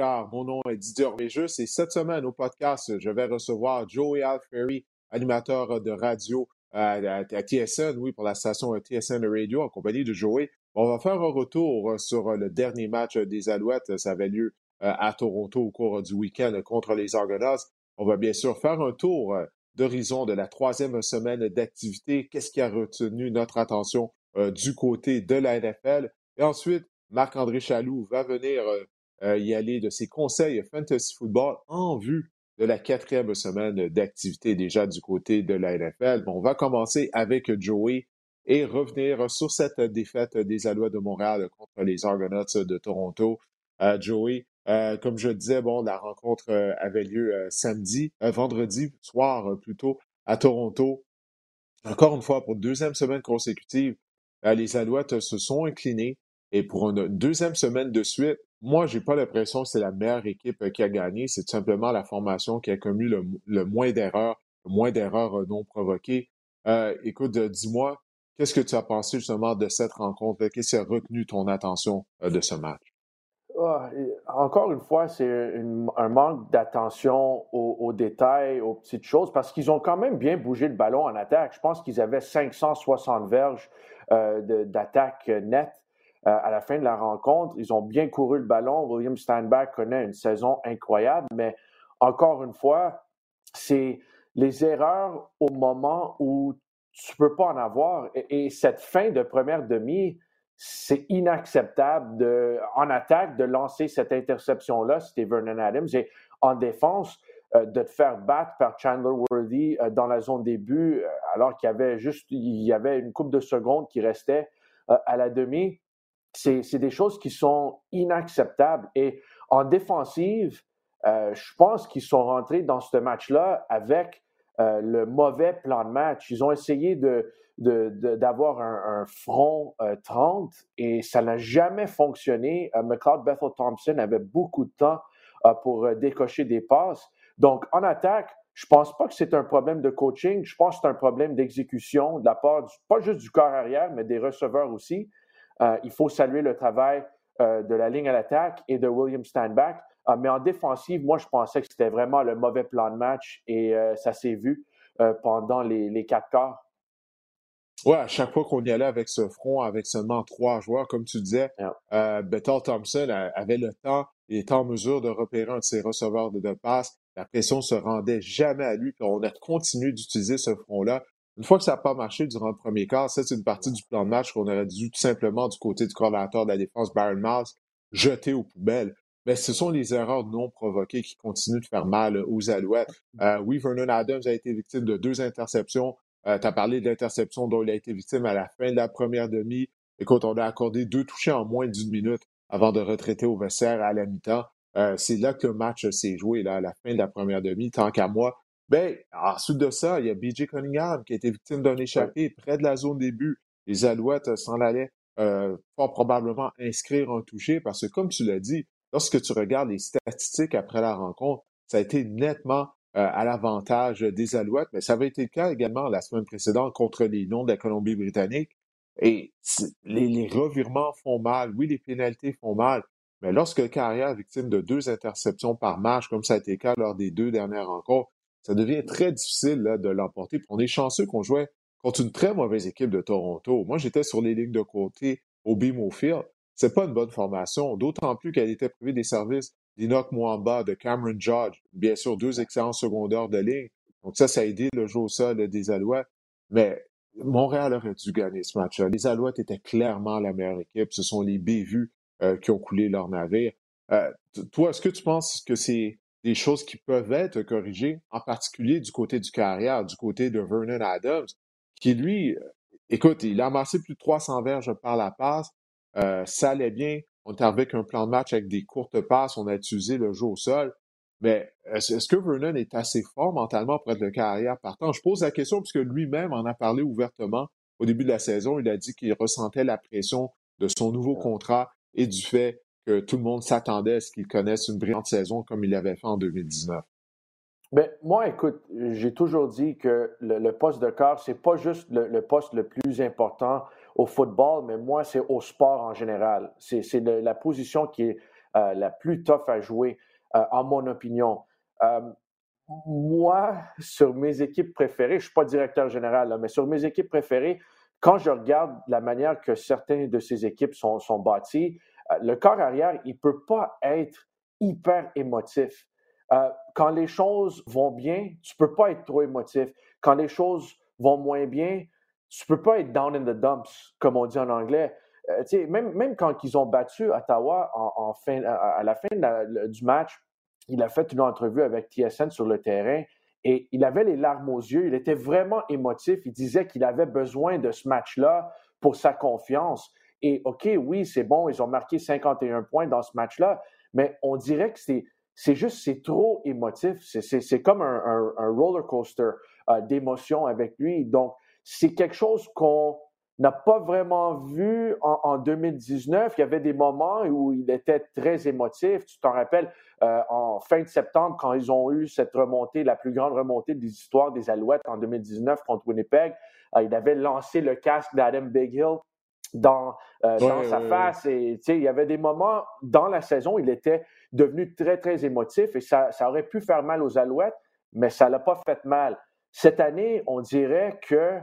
Mon nom est Didier Orméjus et cette semaine au podcast, je vais recevoir Joey Alferry, animateur de radio à, TSN, oui, pour la station TSN Radio en compagnie de Joey. On va faire un retour sur le dernier match des Alouettes. Ça avait lieu à Toronto au cours du week-end contre les Argonauts. On va bien sûr faire un tour d'horizon de la troisième semaine d'activité. Qu'est-ce qui a retenu notre attention du côté de la NFL? Et ensuite, Marc-André Chaloux va venir euh, euh, y aller de ses conseils fantasy football en vue de la quatrième semaine d'activité déjà du côté de la NFL. on va commencer avec Joey et revenir sur cette défaite des Alouettes de Montréal contre les Argonauts de Toronto. Euh, Joey, comme je disais, bon, la rencontre avait lieu samedi, vendredi soir plutôt, à Toronto. Encore une fois, pour deuxième semaine consécutive, les Alouettes se sont inclinés et pour une deuxième semaine de suite, moi, j'ai pas l'impression que c'est la meilleure équipe euh, qui a gagné. C'est tout simplement la formation qui a commis le, moins d'erreurs, le moins d'erreurs euh, non provoquées. Euh, écoute, dis-moi, qu'est-ce que tu as pensé justement de cette rencontre? Qu'est-ce qui a retenu ton attention de ce match? Ah, encore une fois, c'est un manque d'attention aux, détails, aux petites choses, parce qu'ils ont quand même bien bougé le ballon en attaque. Je pense qu'ils avaient 560 verges d'attaque nette euh, à la fin de la rencontre. Ils ont bien couru le ballon. William Steinbach connaît une saison incroyable, mais encore une fois, c'est les erreurs au moment où tu ne peux pas en avoir. Et, cette fin de première demi, c'est inacceptable en attaque de lancer cette interception-là, c'était Vernon Adams, et en défense, euh, de te faire battre par Chandler Worthy euh, dans la zone début, alors qu'il y avait juste il y avait une coupe de secondes qui restait à la demi c'est des choses qui sont inacceptables. Et en défensive, euh, je pense qu'ils sont rentrés dans ce match-là avec euh, le mauvais plan de match. Ils ont essayé d'avoir un, front 30 euh, et ça n'a jamais fonctionné. McLeod Bethel Thompson avait beaucoup de temps pour décocher des passes. Donc, en attaque, je pense pas que c'est un problème de coaching. Je pense que c'est un problème d'exécution de la part, pas juste du corps arrière, mais des receveurs aussi. Euh, il faut saluer le travail euh, de la ligne à l'attaque et de William Steinbach. Euh, mais en défensive, moi, je pensais que c'était vraiment le mauvais plan de match et ça s'est vu pendant les, quatre quarts. Oui, à chaque fois qu'on y allait avec ce front, avec seulement trois joueurs, comme tu disais, yeah. Thompson avait le temps, il était en mesure de repérer un de ses receveurs de, de passe. La pression se rendait jamais à lui, puis on a continué d'utiliser ce front-là. Une fois que ça n'a pas marché durant le premier quart, c'est une partie du plan de match qu'on aurait dû tout simplement, du côté du coordinateur de la défense, Baron Miles, jeter aux poubelles. Mais ce sont les erreurs non provoquées qui continuent de faire mal aux Alouettes. Euh, oui, Vernon Adams a été victime de deux interceptions. Euh, tu as parlé de l'interception dont il a été victime à la fin de la première demi. Écoute, on a accordé deux touchés en moins d'une minute avant de retraiter au vestiaire à la mi-temps. Euh, c'est là que le match s'est joué, là, à la fin de la première demi. Tant qu'à moi, ben, ensuite de ça, il y a BJ Cunningham qui a été victime d'un échappé près de la zone début. Les Alouettes euh, s'en allaient euh, fort probablement inscrire un touché parce que, comme tu l'as dit, lorsque tu regardes les statistiques après la rencontre, ça a été nettement euh, à l'avantage des Alouettes, mais ça avait été le cas également la semaine précédente contre les Noms de la Colombie-Britannique. Et les, les, revirements font mal, oui, les pénalités font mal, mais lorsque le carrière est victime de deux interceptions par match, comme ça a été le cas lors des deux dernières rencontres, ça devient très difficile là, de l'emporter. On est chanceux qu'on jouait contre une très mauvaise équipe de Toronto. Moi, j'étais sur les lignes de côté au BMO Field. C'est pas une bonne formation, d'autant plus qu'elle était privée des services d'Inoc Mwamba, de Cameron Judge, bien sûr, deux excellents secondaires de ligne. Donc ça, ça a aidé le jeu au sol des Alouettes. Mais Montréal aurait dû gagner ce match-là. Les Alouettes étaient clairement la meilleure équipe. Ce sont les bévus euh, qui ont coulé leur navire. Euh, toi, est-ce que tu penses que c'est des choses qui peuvent être corrigées, en particulier du côté du carrière, du côté de Vernon Adams, qui lui, euh, écoute, il a amassé plus de 300 verges par la passe, euh, ça allait bien, on avec un plan de match avec des courtes passes, on a utilisé le jeu au sol, mais est-ce que Vernon est assez fort mentalement pour être le carrière partant? Je pose la question puisque lui-même en a parlé ouvertement au début de la saison. Il a dit qu'il ressentait la pression de son nouveau contrat et du fait que tout le monde s'attendait à ce qu'il connaisse une brillante saison comme il l'avait fait en 2019? Bien, moi, écoute, j'ai toujours dit que le, poste de quart, c'est pas juste le, poste le plus important au football, mais moi, c'est au sport en général. C'est la position qui est la plus tough à jouer, en mon opinion. moi, sur mes équipes préférées, je ne suis pas directeur général, mais sur mes équipes préférées, quand je regarde la manière que certaines de ces équipes sont, sont bâties, le corps arrière, il ne peut pas être hyper émotif. quand les choses vont bien, tu ne peux pas être trop émotif. Quand les choses vont moins bien, tu peux pas être down in the dumps, comme on dit en anglais. Euh, même, même quand ils ont battu Ottawa en, fin, à, la fin du match, il a fait une entrevue avec TSN sur le terrain et il avait les larmes aux yeux. Il était vraiment émotif. Il disait qu'il avait besoin de ce match-là pour sa confiance. Et OK, oui, c'est bon, ils ont marqué 51 points dans ce match-là, mais on dirait que c'est, c'est juste, c'est trop émotif. C'est, comme un, roller coaster euh, d'émotions avec lui. Donc, c'est quelque chose qu'on n'a pas vraiment vu en, 2019. Il y avait des moments où il était très émotif. Tu t'en rappelles, euh, en fin de septembre, quand ils ont eu cette remontée, la plus grande remontée des histoires des Alouettes en 2019 contre Winnipeg, euh, il avait lancé le casque d'Adam Big Hill dans, euh, dans sa face. Et il y avait des moments dans la saison où il était devenu très, très émotif et ça, ça aurait pu faire mal aux Alouettes, mais ça ne l'a pas fait mal. Cette année, on dirait que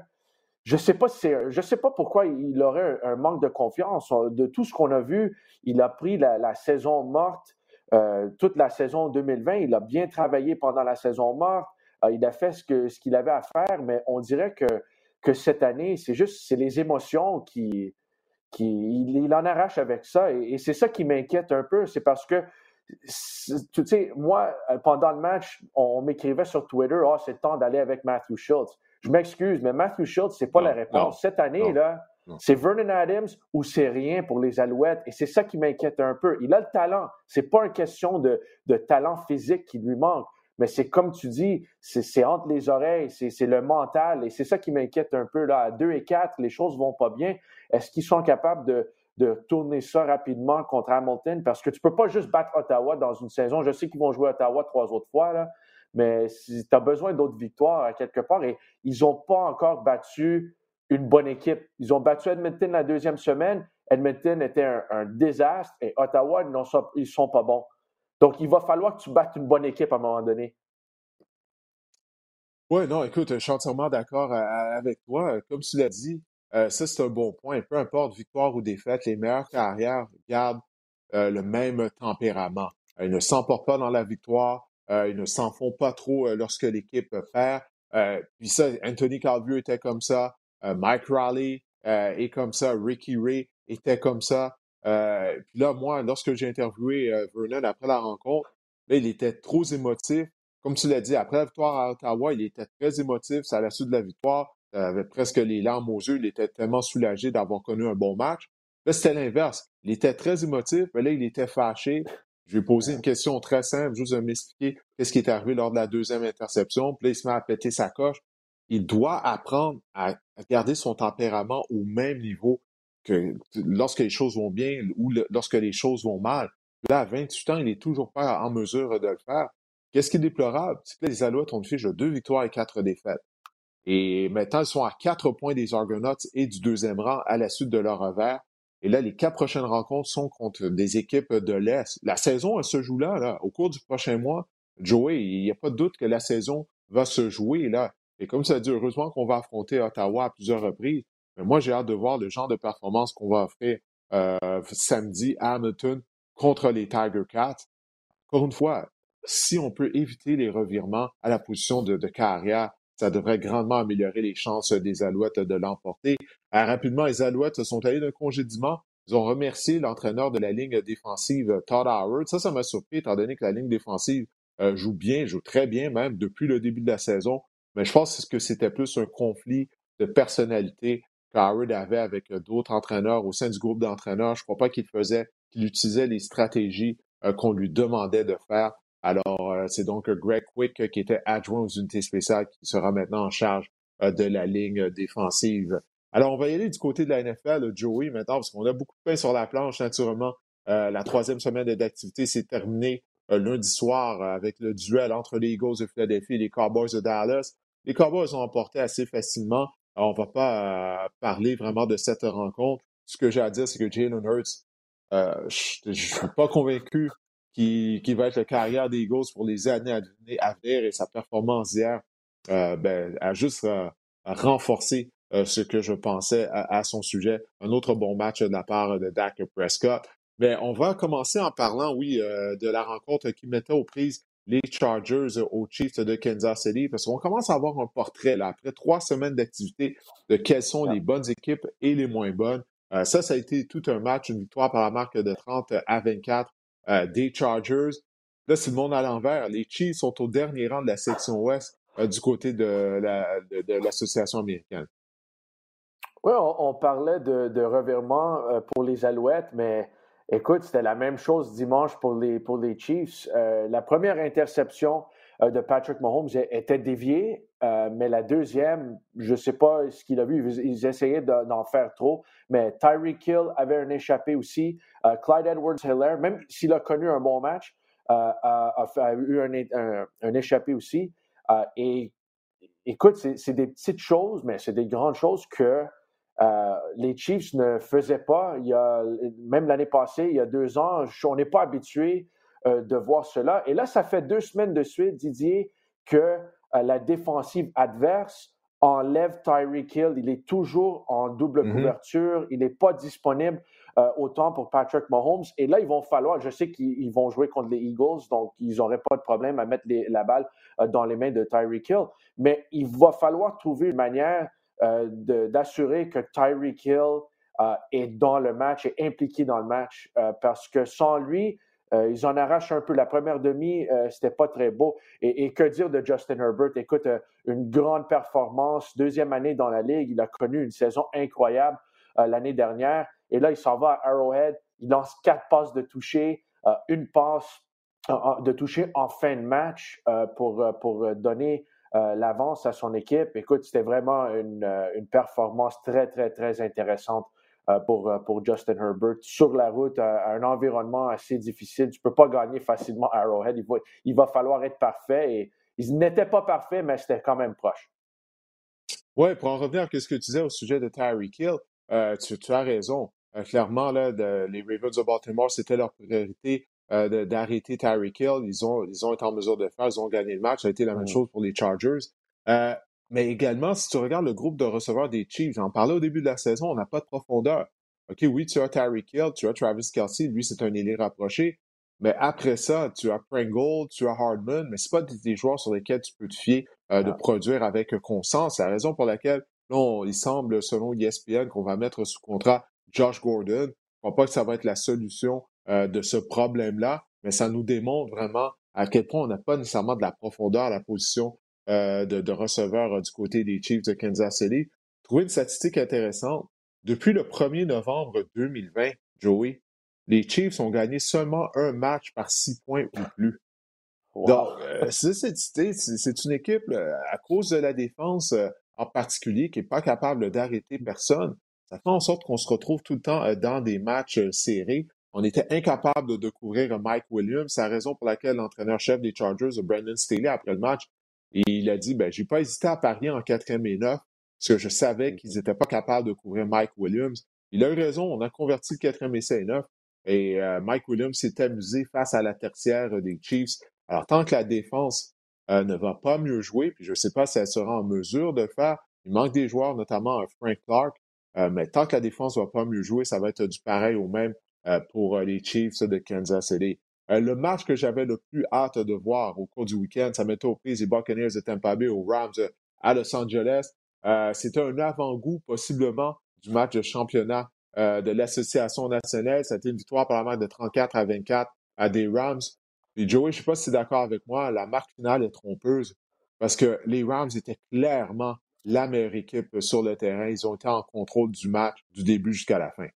je ne sais pas si je sais pas pourquoi il aurait un, manque de confiance. De tout ce qu'on a vu, il a pris la, saison morte, euh, toute la saison 2020. Il a bien travaillé pendant la saison morte. Euh, il a fait ce qu'il ce qu'il avait à faire, mais on dirait que, que cette année, c'est juste c'est les émotions qui, qui il, en arrache avec ça. et c'est ça qui m'inquiète un peu. C'est parce que tu sais, moi, euh, pendant le match, on, m'écrivait sur Twitter, ah, c'est le temps d'aller avec Matthew Schultz. Je m'excuse, mais Matthew Schultz, c'est pas la réponse. Cette année, là, c'est Vernon Adams ou c'est rien pour les Alouettes. Et c'est ça qui m'inquiète un peu. Il a le talent. C'est pas une question de, de talent physique qui lui manque. Mais c'est comme tu dis, c'est entre les oreilles, c'est le mental. Et c'est ça qui m'inquiète un peu. Là. À 2 et 4, les choses vont pas bien. Est-ce qu'ils sont capables de, de tourner ça rapidement contre Hamilton? Parce que tu ne peux pas juste battre Ottawa dans une saison. Je sais qu'ils vont jouer Ottawa trois autres fois, là, mais tu as besoin d'autres victoires à quelque part et ils n'ont pas encore battu une bonne équipe. Ils ont battu Edmonton la deuxième semaine. Edmonton était un, désastre et Ottawa, ils ne sont pas bons. Donc, il va falloir que tu battes une bonne équipe à un moment donné. Oui, non, écoute, je suis entièrement d'accord euh, avec toi. Comme tu l'as dit, euh, ça, c'est un bon point. Peu importe victoire ou défaite, les meilleures carrières gardent euh, le même tempérament. ils ne s'emportent pas dans la victoire, ils ne s'en font pas trop lorsque l'équipe perd. puis ça, Anthony Calvieux était comme ça, Mike Raleigh est comme ça, Ricky Ray était comme ça. Puis là, moi, lorsque j'ai interviewé Vernon après la rencontre, là, il était trop émotif. Comme tu l'as dit, après la victoire à Ottawa, il était très émotif. C'est à la suite de la victoire avait presque les larmes aux yeux. Il était tellement soulagé d'avoir connu un bon match. Là, c'était l'inverse. Il était très émotif, là, il était fâché. Je lui ai posé une question très simple, juste de m'expliquer qu'est-ce qui est arrivé lors de la deuxième interception. Puis là, il se met à péter sa coche. Il doit apprendre à garder son tempérament au même niveau que lorsque les choses vont bien ou lorsque les choses vont mal. Là, à 28 ans, il n'est toujours pas en mesure de le faire. Qu'est-ce qui est déplorable? C'est que les Alouettes ont une fiche de deux victoires et quatre défaites. Et maintenant, ils sont à quatre points des Argonauts et du deuxième rang à la suite de leur revers. Et là, les quatre prochaines rencontres sont contre des équipes de l'Est. La saison, elle se joue là, là. Au cours du prochain mois, Joey, il n'y a pas de doute que la saison va se jouer là. Et comme ça dit, heureusement qu'on va affronter Ottawa à plusieurs reprises. Mais moi, j'ai hâte de voir le genre de performance qu'on va offrir euh, samedi à Hamilton contre les Tiger Cats. Encore une fois, si on peut éviter les revirements à la position de carrière, ça devrait grandement améliorer les chances des Alouettes de l'emporter. Euh, rapidement, les Alouettes sont allés d'un congédiement. Ils ont remercié l'entraîneur de la ligne défensive, Todd Howard. Ça, ça m'a surpris, étant donné que la ligne défensive euh, joue bien, joue très bien même depuis le début de la saison. Mais je pense que c'était plus un conflit de personnalité qu'Howard avait avec d'autres entraîneurs au sein du groupe d'entraîneurs. Je ne crois pas qu'il faisait, qu'il utilisait les stratégies euh, qu'on lui demandait de faire. Alors, euh, c'est donc Greg Quick qui était adjoint aux unités spéciales qui sera maintenant en charge euh, de la ligne défensive. Alors, on va y aller du côté de la NFL, Joey, maintenant, parce qu'on a beaucoup de pain sur la planche, naturellement. Euh, la troisième semaine d'activité s'est terminée lundi soir avec le duel entre les Eagles de Philadelphie et les Cowboys de Dallas. Les Cowboys ont emporté assez facilement. On va pas parler vraiment de cette rencontre. Ce que j'ai à dire, c'est que Jalen Hurts je ne suis pas convaincu qu'il va être le carrière des Eagles pour les années à venir et sa performance hier ben, a juste renforcé ce que je pensais à, son sujet. Un autre bon match de la part de Dak Prescott. Mais on va commencer en parlant, oui, de la rencontre qui mettait aux prises les Chargers aux Chiefs de Kansas City, parce qu'on commence à avoir un portrait, là, après trois semaines d'activité, de quelles sont les bonnes équipes et les moins bonnes. Euh, ça, ça a été tout un match, une victoire par la marque de 30 à 24 euh, des Chargers. Là, c'est le monde à l'envers. Les Chiefs sont au dernier rang de la section ouest euh, du côté de, l'Association américaine. Oui, on, parlait de, de revirement pour les Alouettes, mais Écoute, c'était la même chose dimanche pour les, pour les Chiefs. Euh, la première interception euh, de Patrick Mahomes était déviée, euh, mais la deuxième, je ne sais pas ce qu'il a vu, ils, essayaient d'en faire trop, mais Tyreek Hill avait un échappé aussi. Clyde Edwards-Hiller, même s'il a connu un bon match, a, eu un, un échappé aussi. et écoute, c'est des petites choses, mais c'est des grandes choses que euh, les Chiefs ne faisaient pas, il y a, même l'année passée, il y a deux ans, on n'est pas habitué euh, de voir cela. Et là, ça fait deux semaines de suite, Didier, que euh, la défensive adverse enlève Tyreek Hill. Il est toujours en double mm-hmm. couverture. Il n'est pas disponible autant pour Patrick Mahomes. Et là, ils vont falloir, je sais qu'ils vont jouer contre les Eagles, donc ils n'auraient pas de problème à mettre la balle dans les mains de Tyreek Hill. Mais il va falloir trouver une manière euh, d'assurer que Tyreek Hill euh, est dans le match, est impliqué dans le match, euh, parce que sans lui, ils en arrachent un peu. La première demi, c'était pas très beau. Et, que dire de Justin Herbert? Écoute, une grande performance, deuxième année dans la ligue. Il a connu une saison incroyable l'année dernière. Et là, il s'en va à Arrowhead. Il lance quatre passes de toucher, une passe de toucher en fin de match pour, pour donner euh, l'avance à son équipe. Écoute, c'était vraiment une, euh, performance très, très, très intéressante euh, pour, pour Justin Herbert sur la route, un environnement assez difficile. Tu ne peux pas gagner facilement Arrowhead. Il va, il va falloir être parfait et il n'était pas parfait, mais c'était quand même proche. Oui, pour en revenir à ce que tu disais au sujet de Tyreek Hill, tu, tu, as raison. clairement, là, les Ravens de Baltimore, c'était leur priorité euh, d'arrêter Tyreek Hill. Ils ont, ils ont été en mesure de faire, ils ont gagné le match. Ça a été la même mmh. chose pour les Chargers. Euh, mais également, si tu regardes le groupe de receveurs des Chiefs, j'en parlais au début de la saison, on n'a pas de profondeur. OK, oui, tu as Tyreek Hill, tu as Travis Kelsey, lui, c'est un ailier rapproché. Mais après ça, tu as Pringle, tu as Hardman, mais ce pas des, joueurs sur lesquels tu peux te fier euh, de produire avec conscience. C'est la raison pour laquelle, là, il semble, selon ESPN, qu'on va mettre sous contrat Josh Gordon. Je ne crois pas que ça va être la solution euh, de ce problème-là, mais ça nous démontre vraiment à quel point on n'a pas nécessairement de la profondeur à la position euh, de, receveur euh, du côté des Chiefs de Kansas City. Trouver une statistique intéressante. Depuis le 1er novembre 2020, Joey, les Chiefs ont gagné seulement un match par six points ou plus. Donc, c'est une équipe, à cause de la défense en particulier, qui n'est pas capable d'arrêter personne. Ça fait en sorte qu'on se retrouve tout le temps dans des matchs serrés. On était incapable de couvrir Mike Williams. C'est la raison pour laquelle l'entraîneur-chef des Chargers, Brandon Staley, après le match, il a dit ben, j'ai pas hésité à parier en quatrième et neuf, parce que je savais qu'ils n'étaient pas capables de couvrir Mike Williams. Il a eu raison, on a converti le quatrième essai et neuf. Et euh, Mike Williams s'est amusé face à la tertiaire des Chiefs. Alors, tant que la défense euh, ne va pas mieux jouer, puis je ne sais pas si elle sera en mesure de faire, il manque des joueurs, notamment Frank Clark, euh, mais tant que la défense ne va pas mieux jouer, ça va être du pareil au même pour euh, les Chiefs de Kansas City. Euh, le match que j'avais le plus hâte de voir au cours du week-end, ça mettait aux prises les Buccaneers de Tampa Bay aux Rams à Los Angeles. C'était un avant-goût possiblement du match de championnat de l'Association nationale. C'était une victoire par la marque de 34 à 24 à des Rams. Et Joey, je ne sais pas si tu es d'accord avec moi, la marque finale est trompeuse parce que les Rams étaient clairement la meilleure équipe sur le terrain. Ils ont été en contrôle du match du début jusqu'à la fin.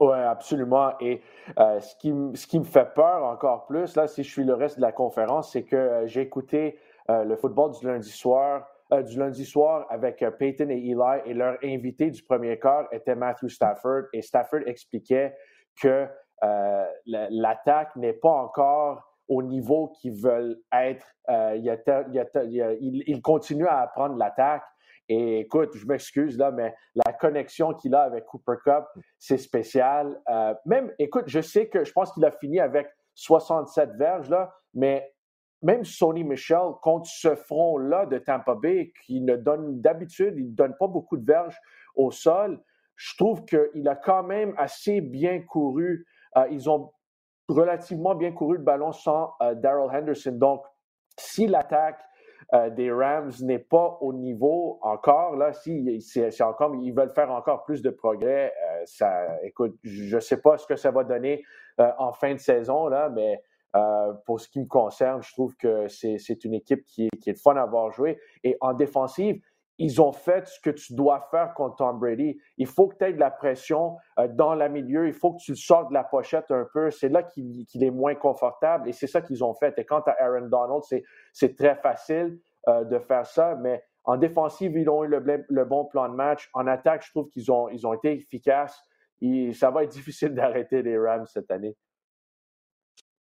Oui, absolument. Et euh, ce, qui, ce qui me fait peur encore plus, là, si je suis le reste de la conférence, c'est que euh, j'ai écouté euh, le football du lundi soir, du lundi soir avec Peyton et Eli, et leur invité du premier quart était Matthew Stafford. Et Stafford expliquait que l'attaque n'est pas encore au niveau qu'ils veulent être. il, continue à apprendre l'attaque Et écoute, je m'excuse là, mais la connexion qu'il a avec Cooper Cup, c'est spécial. Euh, même, écoute, je sais que je pense qu'il a fini avec 67 verges là, mais même Sonny Michel contre ce front-là de Tampa Bay, qui ne donne d'habitude, il ne donne pas beaucoup de verges au sol, je trouve qu'il a quand même assez bien couru. Euh, ils ont relativement bien couru le ballon sans euh, Daryl Henderson. Donc, si l'attaque euh, des Rams n'est pas au niveau encore, là, si encore, ils veulent faire encore plus de progrès, ça, écoute, je ne sais pas ce que ça va donner en fin de saison, là, mais pour ce qui me concerne, je trouve que c'est une équipe qui qui est fun à avoir joué. Et en défensive, ils ont fait ce que tu dois faire contre Tom Brady. Il faut que tu aies de la pression euh, dans la milieu. Il faut que tu le sortes de la pochette un peu. C'est là qu'il est moins confortable et c'est ça qu'ils ont fait. Et quant à Aaron Donald, c'est très facile euh, de faire ça, mais en défensive, ils ont eu le, bon plan de match. En attaque, je trouve qu'ils ont, ils ont été efficaces. Ça va être difficile d'arrêter les Rams cette année.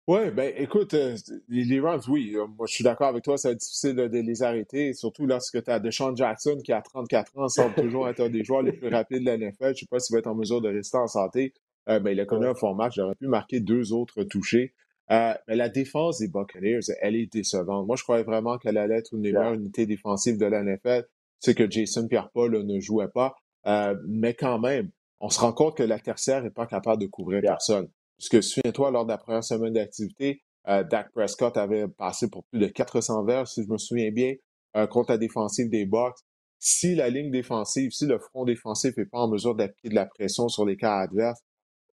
Oui, ben écoute, euh, les, Rams, oui, euh, moi je suis d'accord avec toi, ça va être difficile de les arrêter, surtout lorsque tu as Deshaun Jackson qui a 34 ans, semble toujours être un des joueurs les plus rapides de la NFL. Je ne sais pas s'il va être en mesure de rester en santé. Euh, ben, il a connu un fort match, il aurait pu marquer deux autres touchés. mais la défense des Buccaneers, elle est décevante. Moi, je croyais vraiment qu'elle allait être une des meilleures unités défensives de la NFL. C'est que Jason Pierre-Paul ne jouait pas. mais quand même, on se rend compte que la tertiaire n'est pas capable de couvrir personne. Parce que souviens-toi, lors de la première semaine d'activité, euh, Dak Prescott avait passé pour plus de 400 verges, si je me souviens bien, euh, contre la défensive des Bucks. Si la ligne défensive, si le front défensif n'est pas en mesure d'appliquer de la pression sur les cas adverses,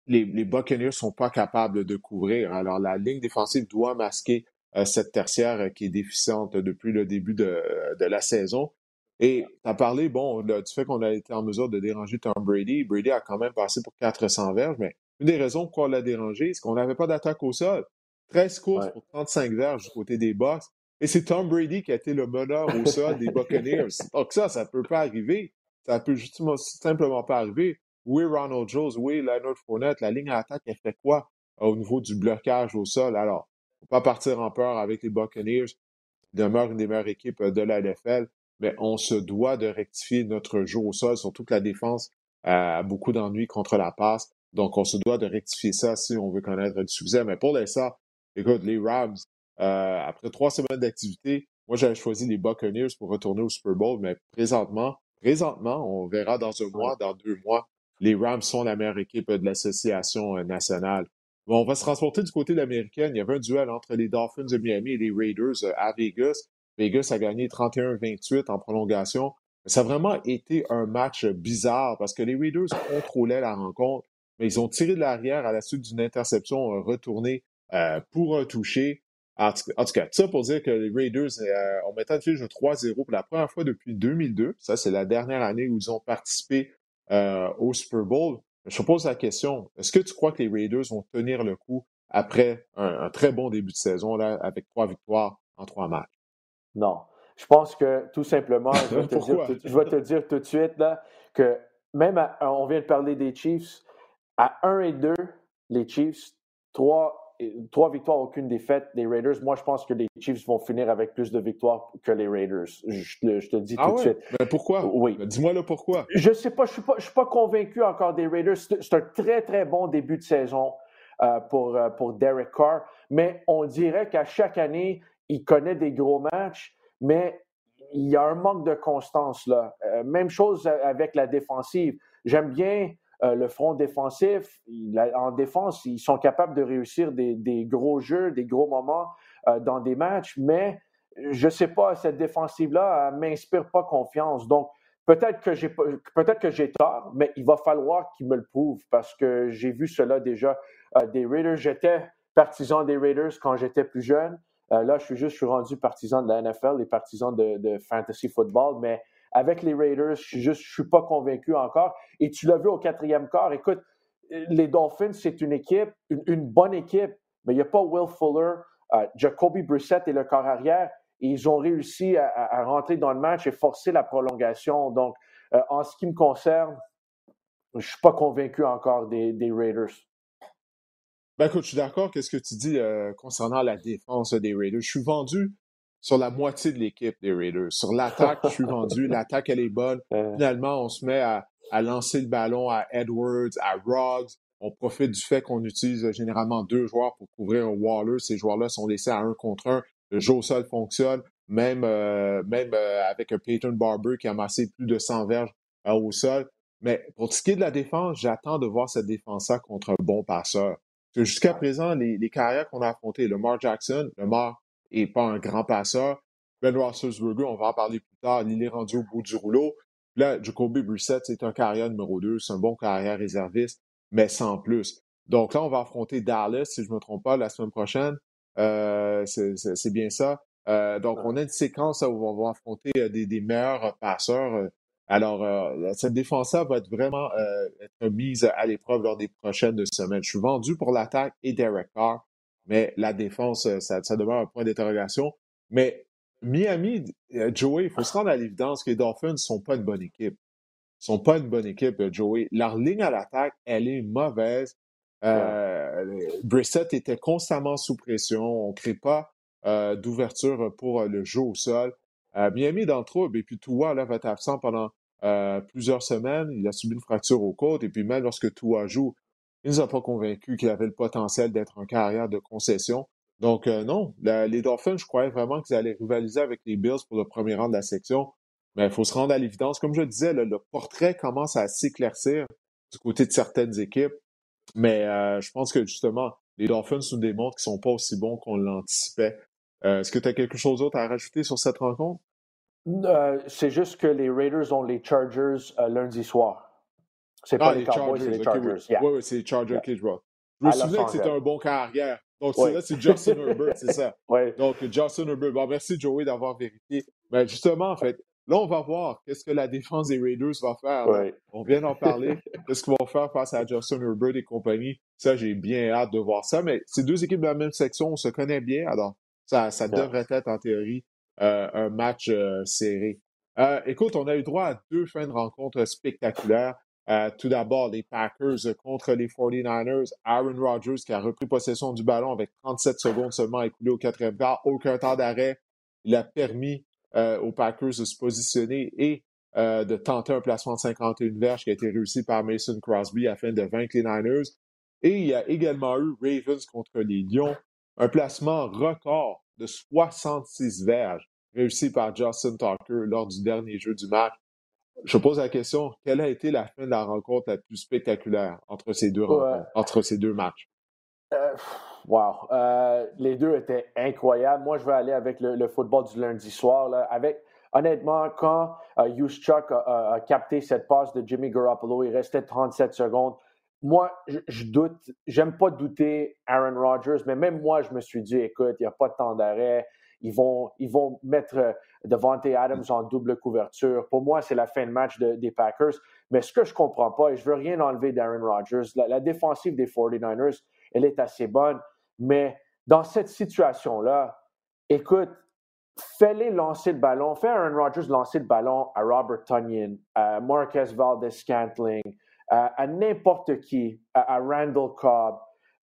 les, les Buccaneers sont pas capables de couvrir. Alors, la ligne défensive doit masquer euh, cette tertiaire qui est déficiente depuis le début de, de la saison. Et tu as parlé, bon, du fait qu'on a été en mesure de déranger Tom Brady. Brady a quand même passé pour 400 verges, mais une des raisons pourquoi on l'a dérangé, c'est qu'on n'avait pas d'attaque au sol. 13 courses pour 35 verges du côté des Bucks. Et c'est Tom Brady qui a été le meneur au sol des Buccaneers. Donc ça, ça ne peut pas arriver. Ça peut justement simplement pas arriver. Oui, Ronald Jones, oui, Leonard Fournette, la ligne à attaque, elle fait quoi au niveau du blocage au sol? Alors, faut pas partir en peur avec les Buccaneers. Ils demeurent une des meilleures équipes de la NFL, mais on se doit de rectifier notre jeu au sol, surtout que la défense a beaucoup d'ennuis contre la passe. Donc, on se doit de rectifier ça si on veut connaître du succès. Mais pour l'instant, écoute, les Rams, euh, après trois semaines d'activité, moi, j'avais choisi les Buccaneers pour retourner au Super Bowl, mais présentement, présentement, on verra dans un mois, dans deux mois, les Rams sont la meilleure équipe de l'association euh, nationale. Bon, on va se transporter du côté de l'américaine. Il y avait un duel entre les Dolphins de Miami et les Raiders euh, à Vegas. Vegas a gagné 31-28 en prolongation. Ça a vraiment été un match bizarre parce que les Raiders contrôlaient la rencontre mais ils ont tiré de l'arrière à la suite d'une interception euh, retournée euh, pour un toucher. En tout, cas, ça pour dire que les Raiders euh, ont maintenant fait 3-0 pour la première fois depuis 2002. Ça, c'est la dernière année où ils ont participé au Super Bowl. Je pose la question, est-ce que tu crois que les Raiders vont tenir le coup après un, très bon début de saison là, avec trois victoires en trois matchs? Non. Je pense que tout simplement, je vais, te, dire, je vais te dire tout de suite là, que même on vient de parler des Chiefs, à 1 et 2, les Chiefs, 3, trois victoires, aucune défaite des Raiders. Moi, je pense que les Chiefs vont finir avec plus de victoires que les Raiders. Je, te dis ah tout de suite. Mais pourquoi? Oui. Dis-moi le pourquoi. Je sais pas, je suis pas, je suis pas convaincu encore des Raiders. C'est un très, très bon début de saison euh, pour, euh, pour Derek Carr, mais on dirait qu'à chaque année, il connaît des gros matchs, mais il y a un manque de constance là. Euh, même chose avec la défensive. J'aime bien euh, le front défensif, en défense, ils sont capables de réussir des, gros jeux, des gros moments euh, dans des matchs, mais je ne sais pas, cette défensive-là ne m'inspire pas confiance. Donc, peut-être que j'ai j'ai tort, mais il va falloir qu'ils me le prouvent parce que j'ai vu cela déjà euh, des Raiders. J'étais partisan des Raiders quand j'étais plus jeune. là, je suis juste, rendu partisan de la NFL, les partisans de, de fantasy football, mais avec les Raiders, je ne suis pas convaincu encore. Et tu l'as vu au quatrième quart. Écoute, les Dolphins, c'est une équipe, une, bonne équipe, mais il n'y a pas Will Fuller, euh, Jacoby Brissett et le corps arrière. Ils ont réussi à, rentrer dans le match et forcer la prolongation. Donc, euh, en ce qui me concerne, je ne suis pas convaincu encore des, Raiders. Ben écoute, je suis d'accord. Qu'est-ce que tu dis euh, concernant la défense des Raiders? Je suis vendu sur la moitié de l'équipe des Raiders. Sur l'attaque, je suis vendu. L'attaque, elle est bonne. Finalement, on se met à, à, lancer le ballon à Edwards, à Roggs. On profite du fait qu'on utilise généralement deux joueurs pour couvrir un Waller. Ces joueurs-là sont laissés à un contre un. Le jeu au sol fonctionne. Même, euh, même euh, avec un Peyton Barber qui a amassé plus de 100 verges euh, au sol. Mais pour ce qui est de la défense, j'attends de voir cette défense-là contre un bon passeur. Jusqu'à présent, les, les carrières qu'on a affrontées, Lamar Jackson, Lamar n'est pas un grand passeur. Ben Roethlisberger, on va en parler plus tard, il est rendu au bout du rouleau. Là, Jacoby Brissett, c'est un carrière numéro 2, c'est un bon carrière réserviste, mais sans plus. Donc là, on va affronter Dallas, si je ne me trompe pas, la semaine prochaine. Euh, c'est bien ça. Euh, donc, on a une séquence où on va affronter euh, des, des meilleurs passeurs. Alors, cette défense-là va être vraiment être mise à l'épreuve lors des prochaines semaines. Je suis vendu pour l'attaque et Derek Carr, mais la défense, ça, ça demeure un point d'interrogation. Mais Miami, Joey, il faut se rendre à l'évidence que les Dolphins ne sont pas une bonne équipe. Ils ne sont pas une bonne équipe, Joey. Leur ligne à l'attaque, elle est mauvaise. Euh, Brissett était constamment sous pression. On ne crée pas euh, d'ouverture pour euh, le jeu au sol. Euh, Miami dans le trouble. Et puis là, va être absent pendant plusieurs semaines. Il a subi une fracture aux côtes. Et puis même lorsque Tua joue, il ne nous a pas convaincus qu'il avait le potentiel d'être un carrière de concession. Donc non, les Dolphins, je croyais vraiment qu'ils allaient rivaliser avec les Bills pour le premier rang de la section. Mais il faut se rendre à l'évidence. Comme je disais, le portrait commence à s'éclaircir du côté de certaines équipes. Mais je pense que justement, les Dolphins nous démontrent qu'ils sont pas aussi bons qu'on l'anticipait. Euh, est-ce que tu as quelque chose d'autre à rajouter sur cette rencontre? Euh, c'est juste que les Raiders ont les Chargers euh, lundi soir. C'est pas ah, les, Cowboys, c'est les Chargers. oui, oui, c'est les Chargers yeah. Je me souviens que c'était un bon carrière. Donc, là, c'est Justin Herbert, c'est ça. Donc, Justin Herbert. Bon, merci, Joey, d'avoir vérifié. Mais justement, en fait, là, on va voir qu'est-ce que la défense des Raiders va faire. On vient d'en parler. qu'est-ce qu'ils vont faire face à Justin Herbert et compagnie? Ça, j'ai bien hâte de voir ça. Mais c'est deux équipes de la même section. On se connaît bien. Alors, ça, devrait être en théorie euh, un match euh, serré. Euh, écoute, on a eu droit à deux fins de rencontre spectaculaires. Tout d'abord, les Packers contre les 49ers. Aaron Rodgers qui a repris possession du ballon avec 37 secondes seulement écoulées au quatrième quart. Aucun temps d'arrêt. Il a permis aux Packers de se positionner et de tenter un placement de 51 verges qui a été réussi par Mason Crosby afin de vaincre les Niners. Et il y a également eu Ravens contre les Lions un placement record de 66 verges réussi par Justin Tucker lors du dernier jeu du match. Je pose la question, quelle a été la fin de la rencontre la plus spectaculaire entre ces deux, entre ces deux matchs? Euh, wow. Euh, les deux étaient incroyables. Moi, je vais aller avec le, football du lundi soir. Là, avec, honnêtement, quand euh, Chuck a, a, capté cette passe de Jimmy Garoppolo, il restait 37 secondes moi, je, doute, j'aime pas douter Aaron Rodgers, mais même moi, je me suis dit, écoute, il n'y a pas de temps d'arrêt. Ils vont, ils vont mettre euh, Devante Adams en double couverture. Pour moi, c'est la fin de match des Packers. Mais ce que je comprends pas, et je veux rien enlever d'Aaron Rodgers, la, défensive des 49ers, elle est assez bonne. Mais dans cette situation-là, écoute, fais-les lancer le ballon. Fais Aaron Rodgers lancer le ballon à Robert Tunyon, à Marquez Valdez-Scantling, à, n'importe qui, à, Randall Cobb,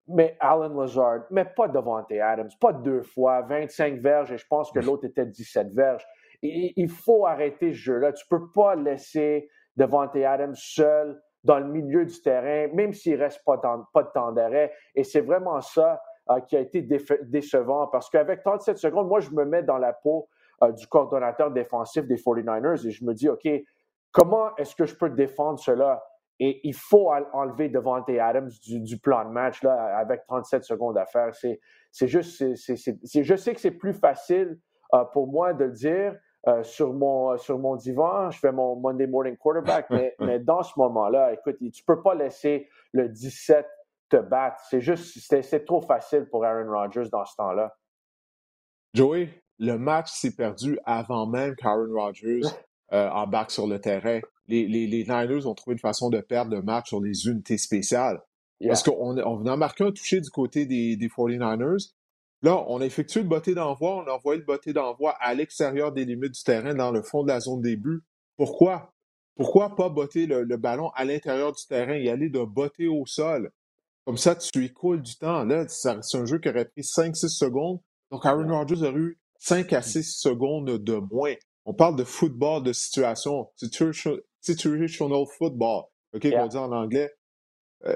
mais Alan Lazard, mais pas Devante Adams, pas deux fois, 25 verges et je pense que l'autre était 17 verges. il faut arrêter ce jeu-là. Tu peux pas laisser Devante Adams seul dans le milieu du terrain, même s'il reste pas, pas de temps d'arrêt. Et c'est vraiment ça euh, qui a été décevant parce qu'avec 37 secondes, moi, je me mets dans la peau euh, du coordonnateur défensif des 49ers et je me dis, OK, comment est-ce que je peux défendre cela? Et il faut enlever Devante Adams du, plan de match là, avec 37 secondes à faire. C'est juste, je sais que c'est plus facile euh, pour moi de le dire euh, sur, mon, sur mon divan. Je fais mon Monday morning quarterback, mais, mais dans ce moment-là, écoute, tu peux pas laisser le 17 te battre. C'est juste, c'est trop facile pour Aaron Rodgers dans ce temps-là. Joey, le match s'est perdu avant même qu'Aaron Rodgers euh, embarque sur le terrain les, les, les, Niners ont trouvé une façon de perdre le match sur les unités spéciales. Parce qu'on on a marqué un touché du côté des, des 49ers. Là, on a effectué le botté d'envoi, on a envoyé le botté d'envoi à l'extérieur des limites du terrain, dans le fond de la zone des buts. Pourquoi? Pourquoi pas botter le, ballon à l'intérieur du terrain et aller de botter au sol? Comme ça, tu écoules du temps. Là, c'est un jeu qui aurait pris 5-6 secondes. Donc, Aaron Rodgers aurait eu 5 à 6 secondes de moins. On parle de football de situation, situational football, OK, yeah. dit en anglais. Euh,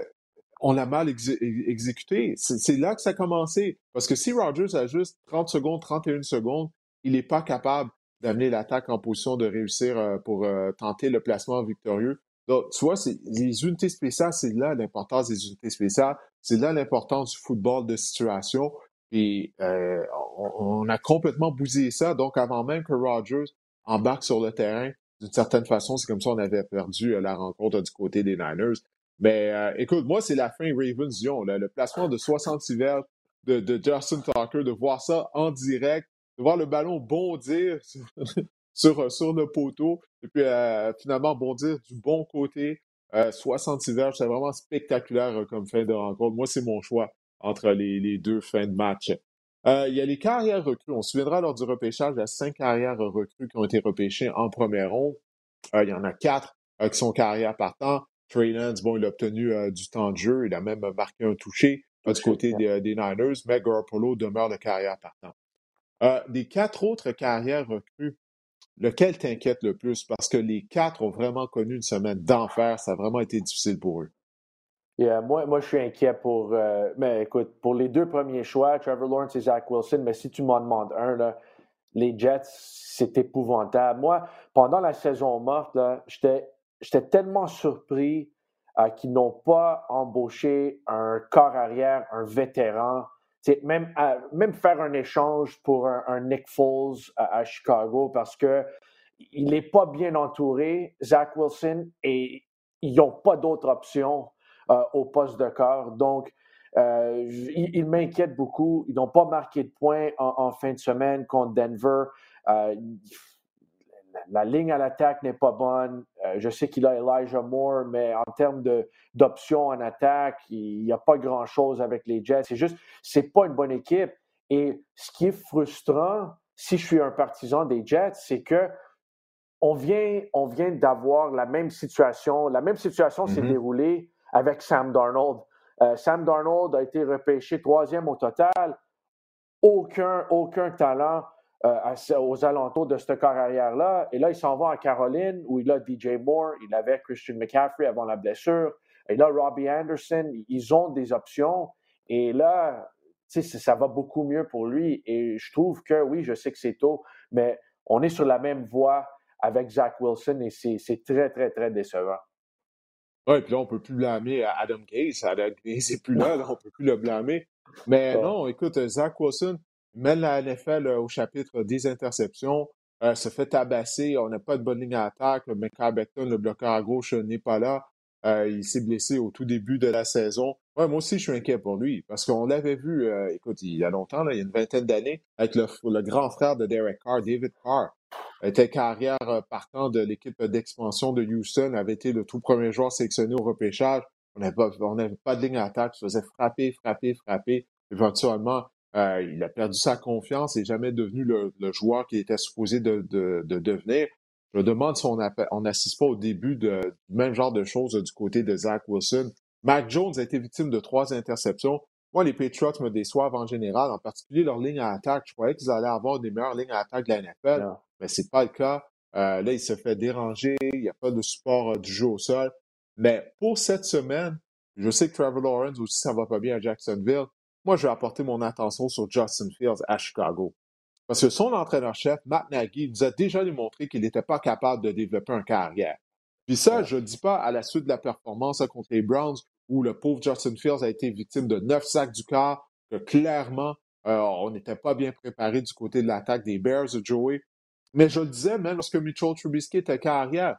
on l'a mal exécuté. C'est là que ça a commencé. Parce que si Rogers a juste 30 secondes, 31 secondes, il n'est pas capable d'amener l'attaque en position de réussir euh, pour euh, tenter le placement victorieux. Donc, tu vois, les unités spéciales, c'est là l'importance des unités spéciales. C'est là l'importance du football de situation. Et euh, on, a complètement bousillé ça. Donc, avant même que Rogers embarque sur le terrain, d'une certaine façon, c'est comme ça qu'on avait perdu la rencontre du côté des Niners. Mais écoute, moi, c'est la fin Ravens-Dion. Le placement de 66 verges de, de Justin Tucker, de voir ça en direct, de voir le ballon bondir sur, euh, sur, le poteau et puis euh, finalement bondir du bon côté. 66 euh, verges, c'est vraiment spectaculaire comme fin de rencontre. Moi, c'est mon choix entre les, deux fins de match. Il y a les carrières recrues. On se souviendra lors du repêchage, il y a cinq carrières recrues qui ont été repêchées en première ronde. il y en a quatre qui sont carrières partant. Trey Lance, bon, il a obtenu du temps de jeu. Il a même marqué un touché du côté des, des, Niners, mais Garoppolo demeure le carrière partant. Euh, des quatre autres carrières recrues, lequel t'inquiète le plus? Parce que les quatre ont vraiment connu une semaine d'enfer. Ça a vraiment été difficile pour eux. Moi, moi, je suis inquiet pour. Euh, mais écoute, pour les deux premiers choix, Trevor Lawrence et Zach Wilson, mais si tu m'en demandes un, là, les Jets, c'est épouvantable. Moi, pendant la saison morte, j'étais tellement surpris euh, qu'ils n'ont pas embauché un corps arrière, un vétéran même, même faire un échange pour un, Nick Foles à, Chicago parce que il n'est pas bien entouré, Zach Wilson, et ils n'ont pas d'autres options euh, au poste de corps. Donc, euh, il, m'inquiète beaucoup. Ils n'ont pas marqué de points en, fin de semaine contre Denver. Euh, la ligne à l'attaque n'est pas bonne. Euh, je sais qu'il a Elijah Moore, mais en termes d'options en attaque, il n'y a pas grand-chose avec les Jets. C'est juste, c'est pas une bonne équipe. Et ce qui est frustrant, si je suis un partisan des Jets, c'est que on vient, on vient d'avoir la même situation. La même situation s'est mm-hmm. déroulée avec Sam Darnold. Euh, Sam Darnold a été repêché troisième au total. Aucun, aucun talent. Euh, aux alentours de ce carrière-là. Et là, il s'en va en Caroline, où il a DJ Moore, il avait Christian McCaffrey avant la blessure. Et là, Robbie Anderson, ils ont des options. Et là, ça va beaucoup mieux pour lui. Et je trouve que, oui, je sais que c'est tôt, mais on est sur la même voie avec Zach Wilson et c'est très, très, très décevant. Oui, puis là, on ne peut plus blâmer Adam Gaze. Adam Gaze n'est plus là, là on ne peut plus le blâmer. Mais non, écoute, Zach Wilson, mène la NFL euh, au chapitre des interceptions, euh, se fait tabasser, on n'a pas de bonne ligne à attaque, Beckton, le bloqueur à gauche, n'est pas là. Euh, il s'est blessé au tout début de la saison. Ouais, moi aussi, je suis inquiet pour lui parce qu'on l'avait vu, écoute, il y a longtemps, il y a une vingtaine d'années, avec le, grand frère de Derek Carr, David Carr. était carrière partant de l'équipe d'expansion de Houston, avait été le tout premier joueur sélectionné au repêchage. On n'avait pas, pas de ligne à attaque, il faisait frapper, frapper, frapper. Éventuellement, euh, il a perdu sa confiance et jamais devenu le, joueur qu'il était supposé de, devenir. Je me demande si on n'assiste pas au début de, du même genre de choses du côté de Zach Wilson. Mac Jones a été victime de trois interceptions. Moi, les Patriots me déçoivent en général, en particulier leur ligne à attaque. Je croyais qu'ils allaient avoir des meilleures lignes à attaque de la NFL, mais c'est pas le cas. Euh, là, il se fait déranger, il n'y a pas de support euh, du jeu au sol. Mais pour cette semaine, je sais que Trevor Lawrence aussi, ça va pas bien à Jacksonville moi, je vais apporter mon attention sur Justin Fields à Chicago. Parce que son entraîneur-chef, Matt Nagy, nous a déjà démontré qu'il n'était pas capable de développer un carrière. Puis ça, je ne dis pas à la suite de la performance contre les Browns, où le pauvre Justin Fields a été victime de neuf sacs du corps, que clairement, euh, on n'était pas bien préparé du côté de l'attaque des Bears de Joey. Mais je le disais, même lorsque Mitchell Trubisky était carrière,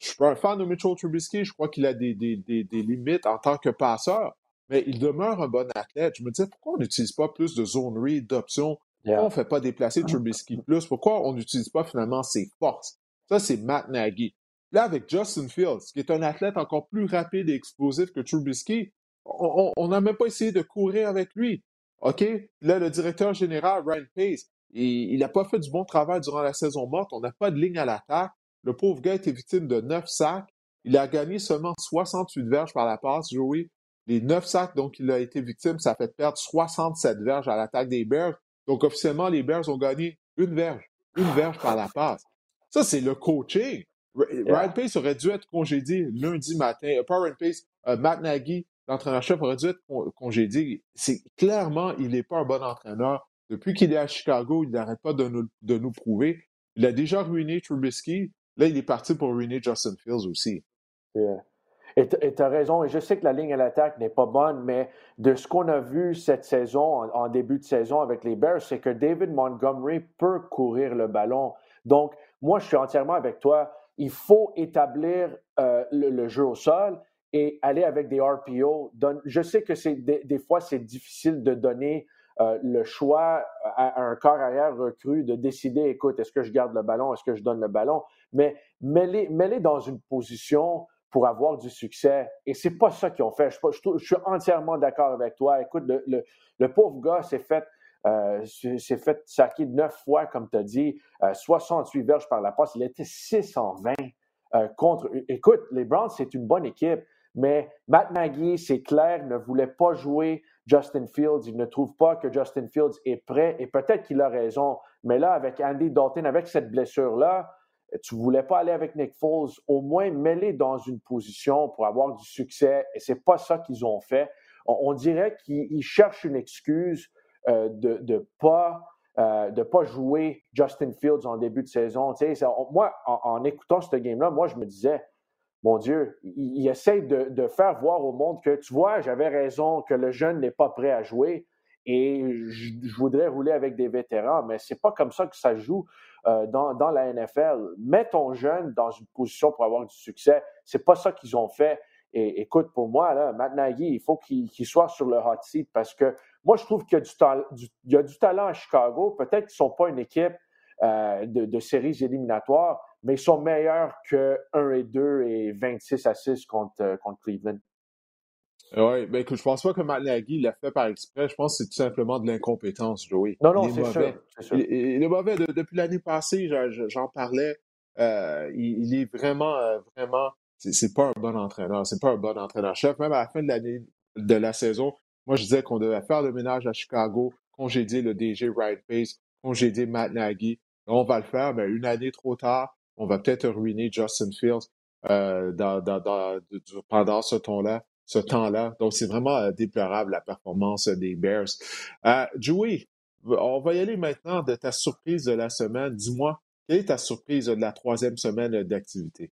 je suis pas un fan de Mitchell Trubisky, je crois qu'il a des, des, des limites en tant que passeur mais il demeure un bon athlète. Je me disais, pourquoi on n'utilise pas plus de zone read, d'options? Pourquoi on ne fait pas déplacer Trubisky plus? Pourquoi on n'utilise pas finalement ses forces? Ça, c'est Matt Nagy. Là, avec Justin Fields, qui est un athlète encore plus rapide et explosif que Trubisky, on n'a même pas essayé de courir avec lui. OK? Là, le directeur général, Ryan Pace, il n'a pas fait du bon travail durant la saison morte. On n'a pas de ligne à l'attaque. Le pauvre gars était victime de 9 sacs. Il a gagné seulement 68 verges par la passe, Joey. Les neuf sacs dont il a été victime, ça fait perdre 67 verges à l'attaque des Bears. Donc, officiellement, les Bears ont gagné une verge. Une verge par la passe. Ça, c'est le coaching. Ryan Pace aurait dû être congédié lundi matin. Euh, pas Ryan Pace, euh, Matt Nagy, l'entraîneur-chef, aurait dû être congédié. C'est clairement, il n'est pas un bon entraîneur. Depuis qu'il est à Chicago, il n'arrête pas de nous, de nous, prouver. Il a déjà ruiné Trubisky. Là, il est parti pour ruiner Justin Fields aussi. Et tu as raison, et je sais que la ligne à l'attaque n'est pas bonne, mais de ce qu'on a vu cette saison, en, début de saison avec les Bears, c'est que David Montgomery peut courir le ballon. Donc, moi, je suis entièrement avec toi. Il faut établir euh, le, jeu au sol et aller avec des RPO. je sais que des, fois, c'est difficile de donner euh, le choix à, un corps arrière recru de décider, écoute, est-ce que je garde le ballon, est-ce que je donne le ballon, mais mets-les mets dans une position pour avoir du succès. Et c'est pas ça qu'ils ont fait. Je, suis entièrement d'accord avec toi. Écoute, le, pauvre gars s'est fait, euh, fait saquer neuf fois, comme tu as dit, 68 euh, verges par la passe. Il était 620 euh, contre. Écoute, les Browns, c'est une bonne équipe, mais Matt Nagy, c'est clair, ne voulait pas jouer Justin Fields. Il ne trouve pas que Justin Fields est prêt et peut-être qu'il a raison. Mais là, avec Andy Dalton, avec cette blessure-là, tu voulais pas aller avec Nick Foles, au moins mêler dans une position pour avoir du succès. Et c'est pas ça qu'ils ont fait. On, dirait qu'ils cherchent une excuse euh, de ne pas, euh, de pas jouer Justin Fields en début de saison. moi, en, écoutant ce game-là, moi, je me disais, mon Dieu, il, essaie de, faire voir au monde que, tu vois, j'avais raison, que le jeune n'est pas prêt à jouer et je, voudrais rouler avec des vétérans, mais c'est pas comme ça que ça joue. Euh, dans, la NFL. Mets ton jeune dans une position pour avoir du succès. C'est pas ça qu'ils ont fait. Et écoute, pour moi, là, Matt Nagy, il faut qu'il soit sur le hot seat parce que moi, je trouve qu'il y, a du, talent à Chicago. Peut-être qu'ils ne sont pas une équipe euh, de, séries éliminatoires, mais ils sont meilleurs que 1 et 2 et 26 à 6 contre, euh, contre Cleveland. Oui, ben écoute, je pense pas que Matt Nagy l'a fait par exprès. Je pense que c'est tout simplement de l'incompétence, Joey. Non, non, c'est sûr. Il, est mauvais. depuis l'année passée, j'en parlais. Euh, il, est vraiment, euh, vraiment. C'est pas un bon entraîneur. C'est pas un bon entraîneur-chef. Même à la fin de l'année de la saison, moi, je disais qu'on devait faire le ménage à Chicago, congédier le DG Ryan Pace, congédier Matt Nagy. On va le faire, mais une année trop tard, on va peut-être ruiner Justin Fields euh, dans, dans, dans, pendant ce ton-là ce temps-là. Donc, c'est vraiment euh, déplorable la performance des Bears. Euh, Joey, on va y aller maintenant de ta surprise de la semaine. Dis-moi, quelle est ta surprise de la troisième semaine d'activité?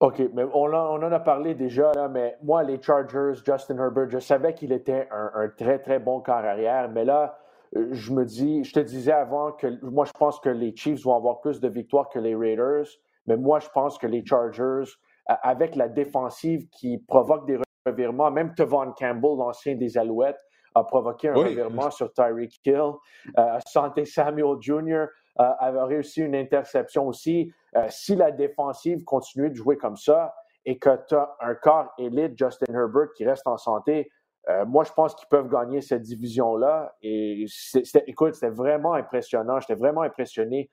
OK, mais on, en a parlé déjà, là, mais moi, les Chargers, Justin Herbert, je savais qu'il était un, très, très bon corps arrière, mais là, euh, je me dis, je te disais avant que moi, je pense que les Chiefs vont avoir plus de victoires que les Raiders, mais moi, je pense que les Chargers, avec la défensive qui provoque des revirement. Même Tevon Campbell, l'ancien des Alouettes, a provoqué un revirement sur Tyreek Hill. Euh, Santé Samuel Jr. Euh, avait réussi une interception aussi. Euh, si la défensive continue de jouer comme ça et que tu as un corps élite, Justin Herbert, qui reste en santé, moi, je pense qu'ils peuvent gagner cette division-là. Et écoute, c'était vraiment impressionnant. J'étais vraiment impressionné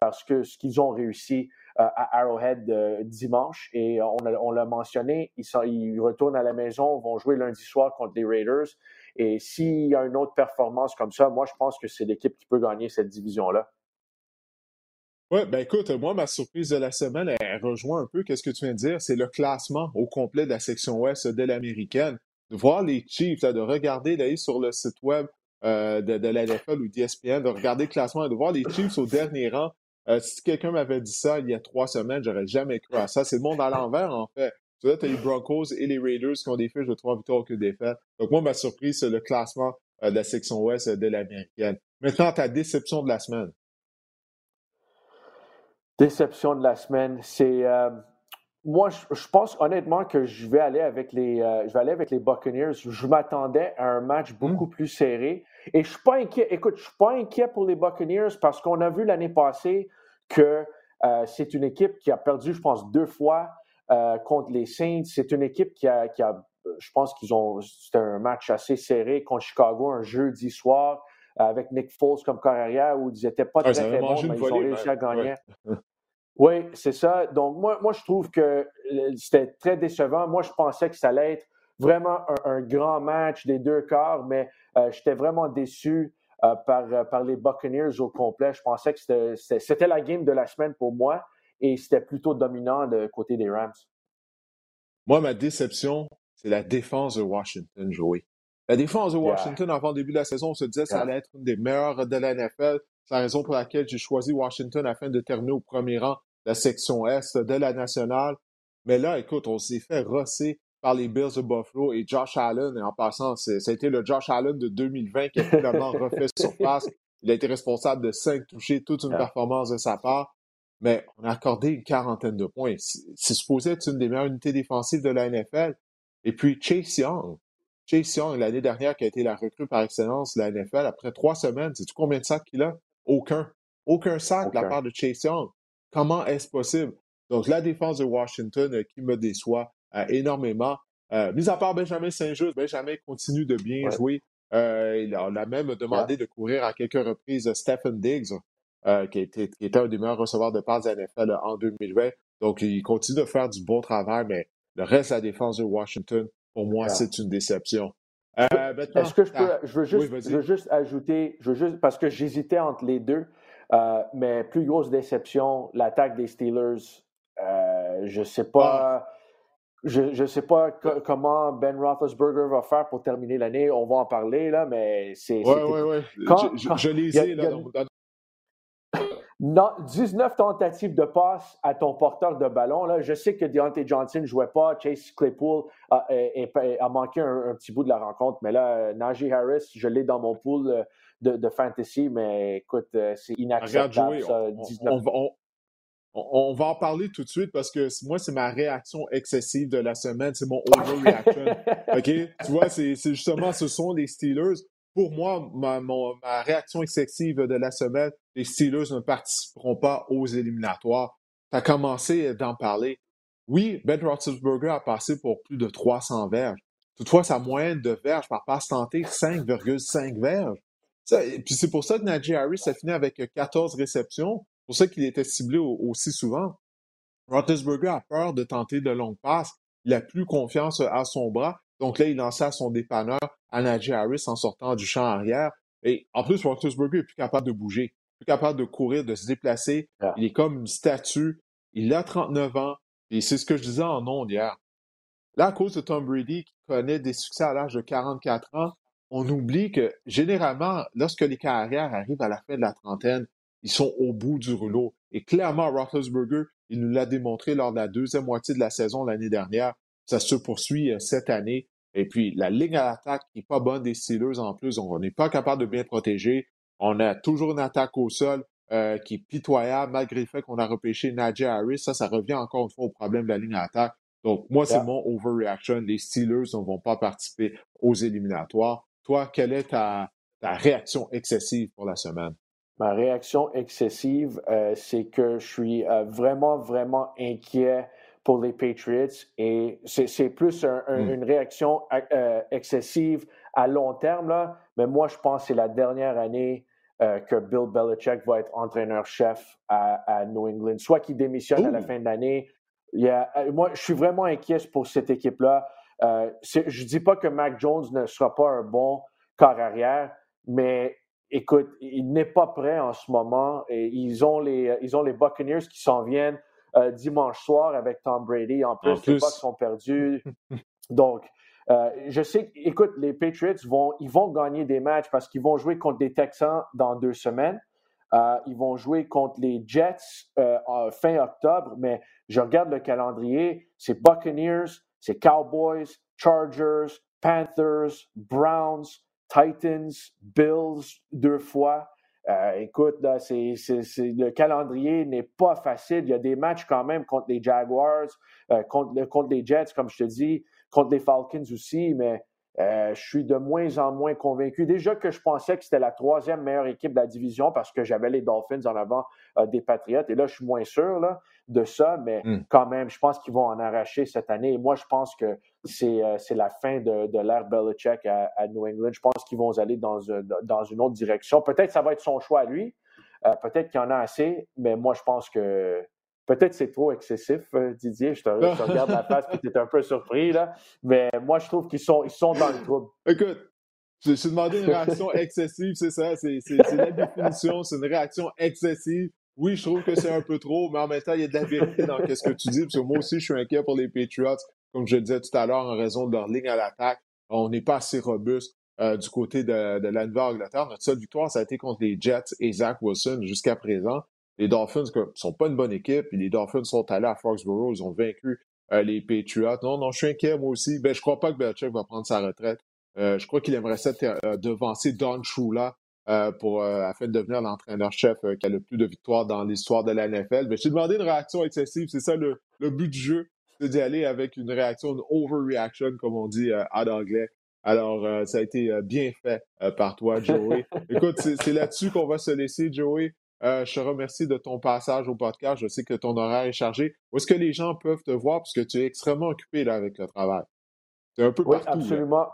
parce que ce qu'ils ont réussi à Arrowhead euh, dimanche. Et on, l'a mentionné, ils, retournent à la maison, vont jouer lundi soir contre les Raiders. Et s'il y a une autre performance comme ça, moi, je pense que c'est l'équipe qui peut gagner cette division-là. Oui, ben écoute, moi, ma surprise de la semaine, elle rejoint un peu ce que tu viens de dire. C'est le classement au complet de la section ouest de l'américaine. De voir les Chiefs, de regarder, d'aller sur le site web euh, de, de la NFL ou d'ESPN, de regarder le classement et de voir les Chiefs au dernier rang euh, si quelqu'un m'avait dit ça il y a trois semaines, j'aurais jamais cru à ça. C'est le monde à l'envers, en fait. Tu vois, tu as les Broncos et les Raiders qui ont des fiches de trois victoires que défaites. Donc, moi, ma surprise, c'est le classement euh, de la section ouest de l'américaine. Maintenant, ta déception de la semaine. Déception de la semaine, c'est. Euh, moi, je, pense honnêtement que je vais aller avec les, je vais aller avec les Buccaneers. Je m'attendais à un match mmh. beaucoup plus serré. Et je suis pas inquiet. Écoute, je suis pas inquiet pour les Buccaneers parce qu'on a vu l'année passée que euh, c'est une équipe qui a perdu, je pense, deux fois euh, contre les Saints. C'est une équipe qui a, je pense qu'ils ont, c'était un match assez serré contre Chicago un jeudi soir avec Nick Foles comme carrière où ils n'étaient pas très, très bons, mais ils ont réussi à gagner. Oui, c'est ça. Donc, moi, moi, je trouve que euh, c'était très décevant. Moi, je pensais que ça allait être vraiment un, grand match des deux quarts, mais euh, j'étais vraiment déçu. par, par les Buccaneers au complet. Je pensais que c'était la game de la semaine pour moi et c'était plutôt dominant de côté des Rams. Moi, ma déception, c'est la défense de Washington, Joey. La défense de Washington, avant le début de la saison, on se disait que ça allait être une des meilleures de la NFL. C'est la raison pour laquelle j'ai choisi Washington afin de terminer au premier rang de la section Est de la nationale. Mais là, écoute, on s'est fait rosser par les Bills de Buffalo et Josh Allen. Et en passant, ça a été le Josh Allen de 2020 qui a finalement refait surface. Il a été responsable de cinq touchés, toute une performance de sa part. Mais on a accordé une quarantaine de points. C'est supposé être une des meilleures unités défensives de la NFL. Et puis Chase Young, Chase Young, l'année dernière, qui a été la recrue par excellence de la NFL, après trois semaines, sais-tu combien de sacs qu'il a? Aucun. Aucun sac de la part de Chase Young. Comment est-ce possible? Donc, la défense de Washington euh, qui me déçoit énormément. Euh, mis à part Benjamin Saint-Just, Benjamin continue de bien jouer. il a, on a même demandé de courir à quelques reprises Stephen Diggs, qui, était, qui, était, un des meilleurs receveurs de passes de la NFL en 2020. Donc, il continue de faire du bon travail, mais le reste de la défense de Washington, pour moi, c'est une déception. Euh, Est-ce que je peux, je veux juste, je veux juste ajouter, je veux juste, parce que j'hésitais entre les deux, euh, mais plus grosse déception, l'attaque des Steelers. Euh, je ne sais pas. Ah. Je ne sais pas comment Ben Roethlisberger va faire pour terminer l'année. On va en parler, là, mais c'est. Oui, oui, oui. Je, je, les là, 19 tentatives de passe à ton porteur de ballon. Là. Je sais que Deontay Johnson ne jouait pas, Chase Claypool a, manqué un, petit bout de la rencontre, mais là, Najee Harris, je l'ai dans mon pool euh, de, fantasy, mais écoute, euh, c'est inacceptable. on, va en parler tout de suite parce que moi, c'est ma réaction excessive de la semaine, c'est mon overreaction. OK? Tu vois, c'est justement, ce sont les Steelers pour moi, ma, ma, réaction excessive de la semaine, les Steelers ne participeront pas aux éliminatoires. Tu as commencé d'en parler. Oui, Ben Roethlisberger a passé pour plus de 300 verges. Toutefois, sa moyenne de verges par passe tentée, 5,5 verges. puis c'est pour ça que Najee Harris a fini avec 14 réceptions. C'est pour ça qu'il était ciblé aussi souvent. Roethlisberger a peur de tenter de longues passes. Il a plus confiance à son bras. Donc là, il lançait à son dépanneur à Najee Harris en sortant du champ arrière. Et en plus, Roethlisberger est plus capable de bouger, plus capable de courir, de se déplacer. Ah. Il est comme une statue. Il a 39 ans. Et c'est ce que je disais en ondes hier. Là, à cause de Tom Brady qui connaît des succès à l'âge de 44 ans, on oublie que généralement, lorsque les carrières arrivent à la fin de la trentaine, ils sont au bout du rouleau. Et clairement, Roethlisberger, il nous l'a démontré lors de la deuxième moitié de la saison l'année dernière. Ça se poursuit euh, cette année. Et puis, la ligne à l'attaque qui n'est pas bonne des Steelers en plus, donc on n'est pas capable de bien protéger. On a toujours une attaque au sol euh, qui est pitoyable, malgré le fait qu'on a repêché Najee Harris. Ça, ça revient encore une fois au problème de la ligne à l'attaque. Donc, moi, c'est mon overreaction. Les Steelers ne vont pas participer aux éliminatoires. Toi, quelle est ta, réaction excessive pour la semaine? Ma réaction excessive, euh, c'est que je suis euh, vraiment, vraiment inquiet pour les Patriots et c'est plus hmm. une réaction euh, excessive à long terme, là. mais moi, je pense que c'est la dernière année que Bill Belichick va être entraîneur-chef à, New England, soit qu'il démissionne à la fin de l'année. Moi, je suis vraiment inquiet pour cette équipe-là. je ne dis pas que Mac Jones ne sera pas un bon corps arrière, mais écoute, il n'est pas prêt en ce moment. Et ils, ont les, ils ont les Buccaneers qui s'en viennent. Euh, dimanche soir avec Tom Brady. En plus, les Bucks sont perdus. Donc, euh, je sais, écoute, les Patriots vont, ils vont gagner des matchs parce qu'ils vont jouer contre des Texans dans deux semaines. Euh, ils vont jouer contre les Jets fin octobre, mais je regarde le calendrier, c'est Buccaneers, c'est Cowboys, Chargers, Panthers, Browns, Titans, Bills deux fois. Euh, écoute, le calendrier n'est pas facile. Il y a des matchs quand même contre les Jaguars, euh, contre, contre les Jets, comme je te dis, contre les Falcons aussi, mais euh, je suis de moins en moins convaincu. Déjà que je pensais que c'était la troisième meilleure équipe de la division parce que j'avais les Dolphins en avant des Patriots. Et là, je suis moins sûr là, de ça, mais hmm. quand même, je pense qu'ils vont en arracher cette année. Et moi, je pense que c'est, la fin de, de l'ère Belichick à, New England. Je pense qu'ils vont aller dans, dans une autre direction. Peut-être que ça va être son choix à lui. peut-être qu'il y en a assez, mais moi, je pense que Peut-être c'est trop excessif, euh, Didier. Je te, regarde la face et tu es un peu surpris, là. Mais moi, je trouve qu'ils sont, ils sont dans le trouble. Écoute, J'ai demandé une réaction excessive, c'est ça. C'est la définition. C'est une réaction excessive. Oui, je trouve que c'est un peu trop, mais en même temps, il y a de la vérité dans ce que tu dis. Parce que moi aussi, je suis inquiet pour les Patriots, comme je le disais tout à l'heure, en raison de leur ligne à l'attaque. On n'est pas assez robuste euh, du côté de, de la Nouvelle-Angleterre. Notre seule victoire, ça a été contre les Jets et Zach Wilson jusqu'à présent. Les Dolphins ne sont pas une bonne équipe. les Dolphins sont allés à Foxborough. Ils ont vaincu euh, les Patriots. Non, non, je suis inquiet, moi aussi. Ben, je crois pas que Belichick va prendre sa retraite. Euh, je crois qu'il aimerait ça euh, devancer Don Shula euh, pour, afin de devenir l'entraîneur-chef qui a le plus de victoires dans l'histoire de la NFL. Mais j'ai demandé une réaction excessive. C'est ça le, but du jeu, c'est d'y aller avec une réaction, une overreaction, comme on dit en anglais. Alors, ça a été bien fait par toi, Joey. Écoute, c'est là-dessus qu'on va se laisser, Joey. Je te remercie de ton passage au podcast. Je sais que ton horaire est chargé. Où est-ce que les gens peuvent te voir? Parce que tu es extrêmement occupé là, avec le travail. C'est un peu oui, Absolument.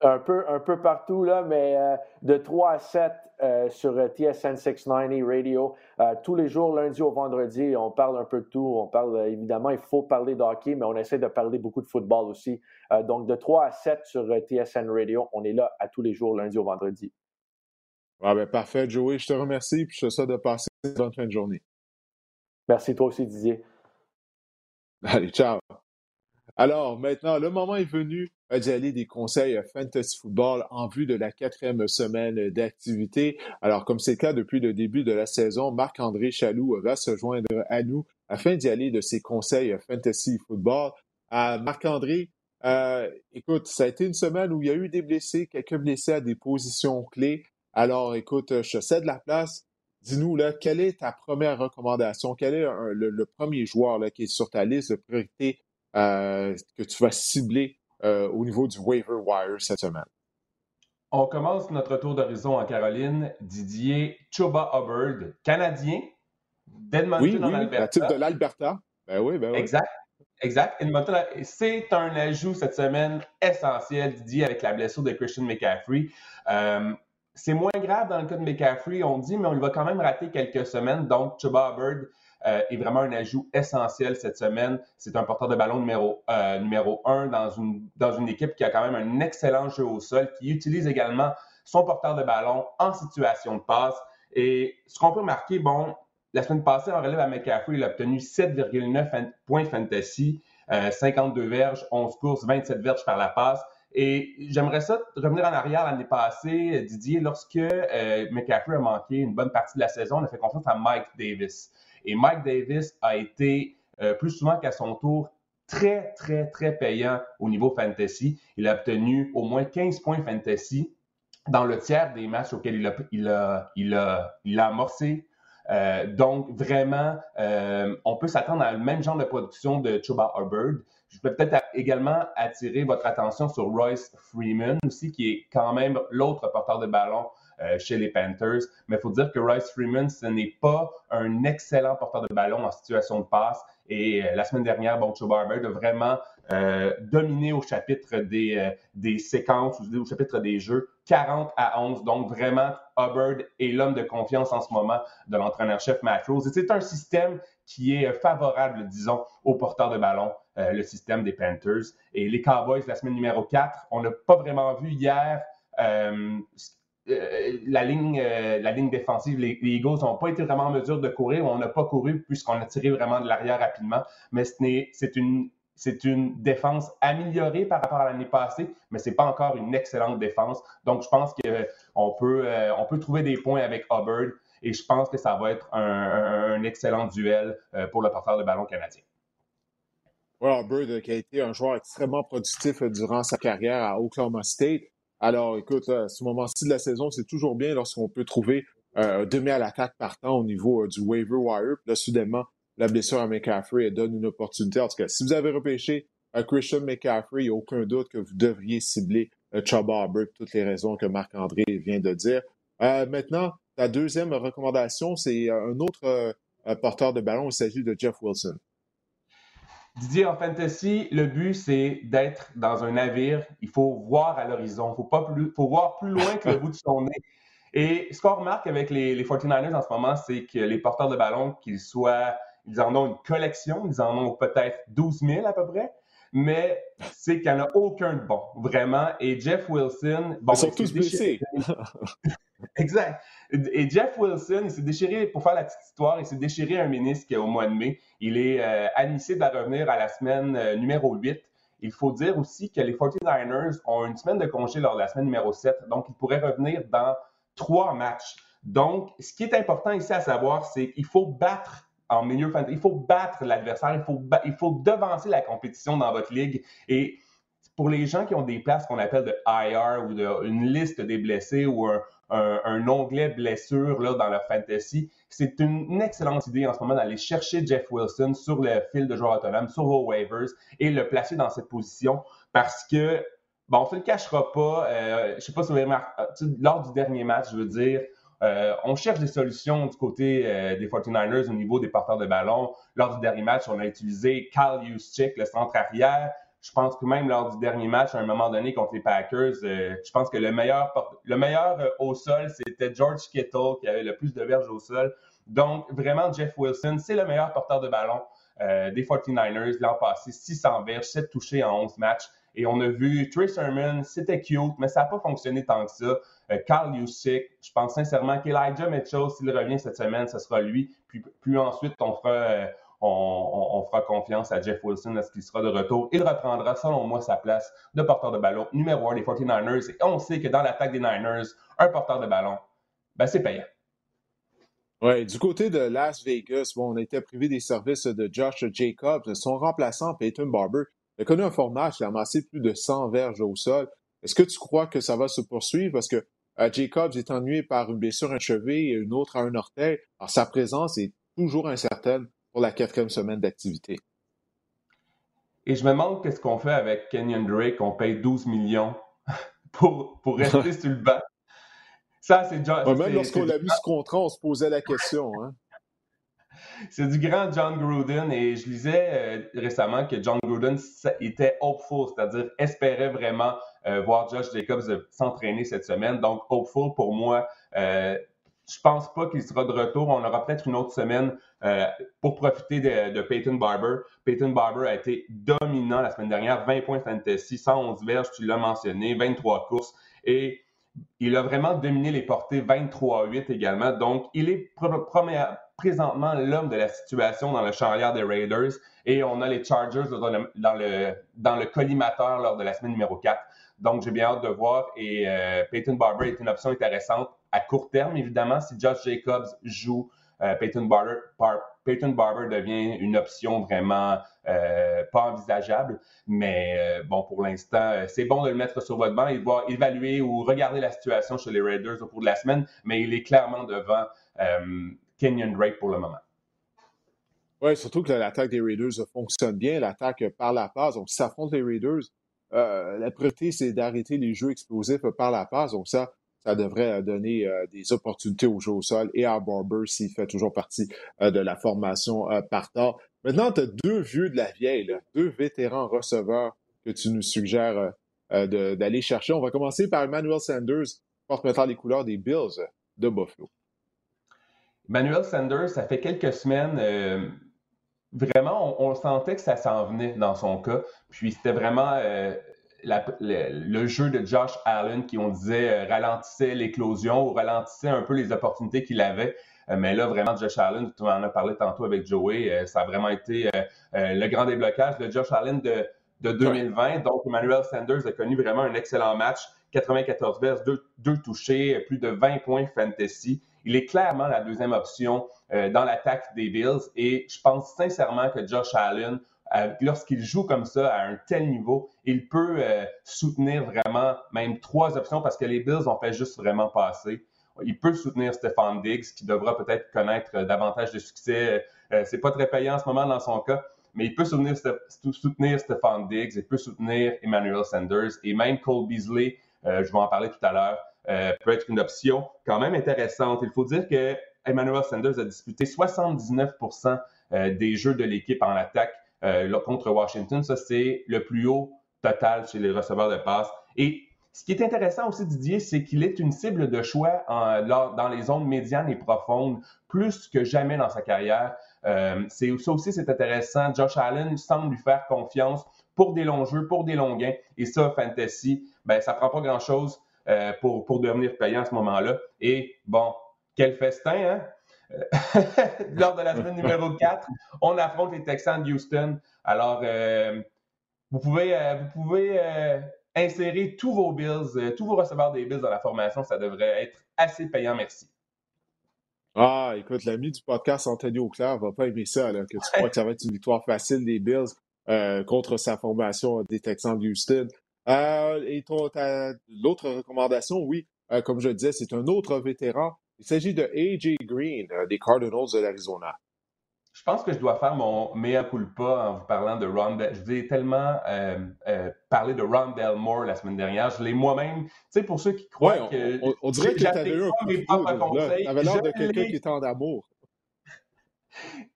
Un peu, un peu partout, là, mais euh, de 3 à 7 euh, sur euh, TSN 690 Radio. tous les jours, lundi au vendredi, on parle un peu de tout. On parle, évidemment, il faut parler de hockey, mais on essaie de parler beaucoup de football aussi. donc, de 3 à 7 sur TSN Radio, on est là à tous les jours, lundi au vendredi. Ah ben, parfait, Joey. Je te remercie et je te souhaite de passer une bonne fin de journée. Merci, toi aussi, Didier. Allez, ciao. Alors, maintenant, le moment est venu d'y aller des conseils Fantasy Football en vue de la quatrième semaine d'activité. Alors, comme c'est le cas depuis le début de la saison, Marc-André Chaloux va se joindre à nous afin d'y aller de ses conseils Fantasy Football. Euh, Marc-André, euh, écoute, ça a été une semaine où il y a eu des blessés, quelques blessés à des positions clés. Alors, écoute, je cède la place. Dis-nous, là, quelle est ta première recommandation? Quel est le, premier joueur là, qui est sur ta liste de priorité euh, que tu vas cibler euh, au niveau du waiver wire cette semaine? On commence notre tour d'horizon en Caroline. Didier Choba Hubbard, Canadien, d'Edmonton oui, oui, en Alberta. de l'Alberta. Ben oui, ben oui. Exact. Exact. Edmonton, c'est un ajout cette semaine essentiel, Didier, avec la blessure de Christian McCaffrey. Euh, c'est moins grave dans le cas de McCaffrey, on dit, mais on va quand même rater quelques semaines. Donc, Chuba Hubbard euh, est vraiment un ajout essentiel cette semaine. C'est un porteur de ballon numéro, euh, un dans une, dans une équipe qui a quand même un excellent jeu au sol, qui utilise également son porteur de ballon en situation de passe. Et ce qu'on peut remarquer, bon, la semaine passée, en relève à McCaffrey, il a obtenu 7,9 points fantasy, 52 euh, verges, 11 courses, 27 verges par la passe. Et j'aimerais ça revenir en arrière l'année passée, Didier, lorsque McCaffrey a manqué une bonne partie de la saison, on a fait confiance à Mike Davis. Et Mike Davis a été euh, plus souvent qu'à son tour très, très, très payant au niveau fantasy. Il a obtenu au moins 15 points fantasy dans le tiers des matchs auxquels il a, il a, il a, a amorcé. Euh, donc, vraiment, euh, on peut s'attendre à le même genre de production de Chuba Hubbard. Je peux peut-être également attirer votre attention sur Royce Freeman aussi, qui est quand même l'autre porteur de ballon euh, chez les Panthers. Mais il faut dire que Rice Freeman, ce n'est pas un excellent porteur de ballon en situation de passe. Et euh, la semaine dernière, bon, Joe Barber a vraiment euh, dominé au chapitre des, des séquences, au chapitre des jeux, 40 à 11. Donc, vraiment, Hubbard est l'homme de confiance en ce moment de l'entraîneur-chef Matt Rose. Et c'est un système qui est favorable, disons, aux porteurs de ballon, le système des Panthers. Et les Cowboys, la semaine numéro 4, on n'a pas vraiment vu hier euh, euh, la, ligne, euh, la ligne défensive, les, Eagles n'ont pas été vraiment en mesure de courir. On n'a pas couru puisqu'on a tiré vraiment de l'arrière rapidement. Mais c'est une, c'est une défense améliorée par rapport à l'année passée, mais c'est pas encore une excellente défense. Donc, je pense qu'on peut, euh, peut trouver des points avec Hubbard et je pense que ça va être un, excellent duel pour le porteur de ballon canadien. Ouais, Hubbard qui a été un joueur extrêmement productif durant sa carrière à Oklahoma State. Alors, écoute, à ce moment-ci de la saison, c'est toujours bien lorsqu'on peut trouver euh, demi à l'attaque partant au niveau euh, du waiver wire. Là, soudainement, la blessure à McCaffrey donne une opportunité. En tout cas, si vous avez repêché euh, Christian McCaffrey, il n'y a aucun doute que vous devriez cibler Chuba Hubbard toutes les raisons que Marc-André vient de dire. maintenant, la deuxième recommandation, c'est un autre porteur de ballon. Il s'agit de Jeff Wilson. Didier, en fantasy, le but, c'est d'être dans un navire. Il faut voir à l'horizon. Il faut, pas plus, faut voir plus loin que le bout de son nez. Et ce qu'on remarque avec les, les 49ers en ce moment, c'est que les porteurs de ballon, qu'ils soient, ils en ont une collection, ils en ont peut-être 12 000 à peu près, mais c'est qu'il n'y en a aucun de bon, vraiment. Et Jeff Wilson. Bon, Ils sont tous blessés. exact. Et Jeff Wilson, il s'est déchiré, pour faire la petite histoire, il s'est déchiré un ministre au mois de mai. Il est euh, admissible à revenir à la semaine euh, numéro 8. Il faut dire aussi que les 49ers ont une semaine de congé lors de la semaine numéro 7, donc ils pourraient revenir dans trois matchs. Donc, ce qui est important ici à savoir, c'est qu'il faut battre en milieu il faut battre l'adversaire, il faut, il faut devancer la compétition dans votre ligue. Et pour les gens qui ont des places qu'on appelle de IR ou de, une liste des blessés ou un, un, onglet blessure là, dans leur fantasy, c'est une, excellente idée en ce moment d'aller chercher Jeff Wilson sur le fil de joueurs autonomes, sur vos waivers et le placer dans cette position parce que, bon, on ne se le cachera pas, euh, je ne sais pas si vous avez remarqué, lors du dernier match, je veux dire, euh, on cherche des solutions du côté euh, des 49ers au niveau des porteurs de ballon. Lors du dernier match, on a utilisé Kyle Juszczyk, le centre arrière. Je pense que même lors du dernier match, à un moment donné contre les Packers, euh, je pense que le meilleur, le meilleur au sol, c'était George Kittle qui avait le plus de verges au sol. Donc, vraiment, Jeff Wilson, c'est le meilleur porteur de ballon des 49ers l'an passé. 600 verges, 7 touchés en 11 matchs. Et on a vu Trey Sermon, c'était cute, mais ça n'a pas fonctionné tant que ça. Euh, Carl Yusick, je pense sincèrement qu'Elijah Mitchell, s'il revient cette semaine, ce sera lui. Puis, puis ensuite, on fera, on, fera confiance à Jeff Wilson lorsqu'il sera de retour. Il reprendra, selon moi, sa place de porteur de ballon numéro un des 49ers. Et on sait que dans l'attaque des Niners, un porteur de ballon, ben, c'est payant. Oui, du côté de Las Vegas, bon, on était privé des services de Josh Jacobs. Son remplaçant, Peyton Barber, a connu un fort il a amassé plus de 100 verges au sol. Est-ce que tu crois que ça va se poursuivre? Parce que euh, Jacobs est ennuyé par une blessure achevée et une autre à un orteil. Alors, sa présence est toujours incertaine pour la quatrième semaine d'activité. Et je me demande qu'est-ce qu'on fait avec Kenyon Drake. On paye 12 millions pour, pour rester sur le banc. Ça, c'est déjà. même lorsqu'on l'a vu ce contrat, on se posait la question. Hein? c'est du grand John Gruden et je lisais euh, récemment que John Gruden était hopeful, c'est-à-dire espérait vraiment euh, voir Josh Jacobs s'entraîner cette semaine. Donc, hopeful pour moi. Euh, je pense pas qu'il sera de retour. On aura peut-être une autre semaine pour profiter de, Peyton Barber. Peyton Barber a été dominant la semaine dernière, 20 points fantasy, 111 verges, tu l'as mentionné, 23 courses. Et il a vraiment dominé les portées 23-8 également. Donc, il est présentement l'homme de la situation dans le charnière des Raiders. Et on a les Chargers dans le, dans le, collimateur lors de la semaine numéro 4. Donc, j'ai bien hâte de voir. Et euh, Peyton Barber est une option intéressante à court terme, évidemment. Si Josh Jacobs joue, euh, Peyton, Barber, Peyton Barber devient une option vraiment euh, pas envisageable. Mais euh, bon, pour l'instant, c'est bon de le mettre sur votre banc et de voir évaluer ou regarder la situation chez les Raiders au cours de la semaine, mais il est clairement devant Kenyon Drake pour le moment. Oui, surtout que l'attaque des Raiders fonctionne bien, l'attaque par la passe. Donc, si ça les Raiders, la priorité, c'est d'arrêter les jeux explosifs par la passe. Donc, ça, ça devrait donner des opportunités au jeu au sol et à Barber s'il fait toujours partie de la formation par temps. Maintenant, tu as deux vieux de la vieille, deux vétérans receveurs que tu nous suggères d'aller chercher. On va commencer par Emmanuel Sanders, porte maintenant les couleurs des Bills de Buffalo. Emmanuel Sanders, ça fait quelques semaines, vraiment, on, sentait que ça s'en venait dans son cas. Puis c'était vraiment le, jeu de Josh Allen qui, on disait, euh, ralentissait l'éclosion ou ralentissait un peu les opportunités qu'il avait. Euh, mais là, vraiment, Josh Allen, tu en as parlé tantôt avec Joey, euh, ça a vraiment été le grand déblocage de Josh Allen de, 2020. Donc, Emmanuel Sanders a connu vraiment un excellent match. 94 verses, deux, touchés, plus de 20 points fantasy. Il est clairement la deuxième option dans l'attaque des Bills et je pense sincèrement que Josh Allen lorsqu'il joue comme ça à un tel niveau, il peut euh, soutenir vraiment même trois options parce que les Bills ont fait juste vraiment passer. Il peut soutenir Stephon Diggs, qui devra peut-être connaître davantage de succès. Euh, c'est pas très payant en ce moment dans son cas, mais il peut soutenir, soutenir Stephon Diggs, il peut soutenir Emmanuel Sanders et même Cole Beasley, euh, je vais en parler tout à l'heure, peut être une option quand même intéressante. Il faut dire que Emmanuel Sanders a disputé 79% des jeux de l'équipe en attaque euh, contre Washington. Ça, c'est le plus haut total chez les receveurs de passe. Et ce qui est intéressant aussi, Didier, c'est qu'il est une cible de choix dans les zones médianes et profondes plus que jamais dans sa carrière. Euh, ça aussi, c'est intéressant. Josh Allen semble lui faire confiance pour des longs jeux, pour des longs gains. Et ça, Fantasy, ben, ça prend pas grand-chose euh, pour, pour devenir payant à ce moment-là. Et bon, quel festin, hein? Lors de la semaine numéro 4, on affronte les Texans de Houston. Alors, euh, vous pouvez, euh, vous pouvez insérer tous vos bills, tous vos receveurs des bills dans la formation. Ça devrait être assez payant, merci. Ah, écoute, l'ami du podcast Anthony Auclair va pas aimer ça, là, que tu crois que ça va être une victoire facile des Bills euh, contre sa formation des Texans de Houston. Euh, et l'autre recommandation, oui, euh, comme je le disais, c'est un autre vétéran. Il s'agit de A.J. Green des Cardinals de l'Arizona. Je pense que je dois faire mon mea culpa en vous parlant de Rondell. Je vous ai tellement euh, euh, parlé de Rondell Moore la semaine dernière. Je l'ai moi-même, tu sais, pour ceux qui croient que. On, on, dirait que tu avais eu un coup de avais l'air de quelqu'un qui est en amour.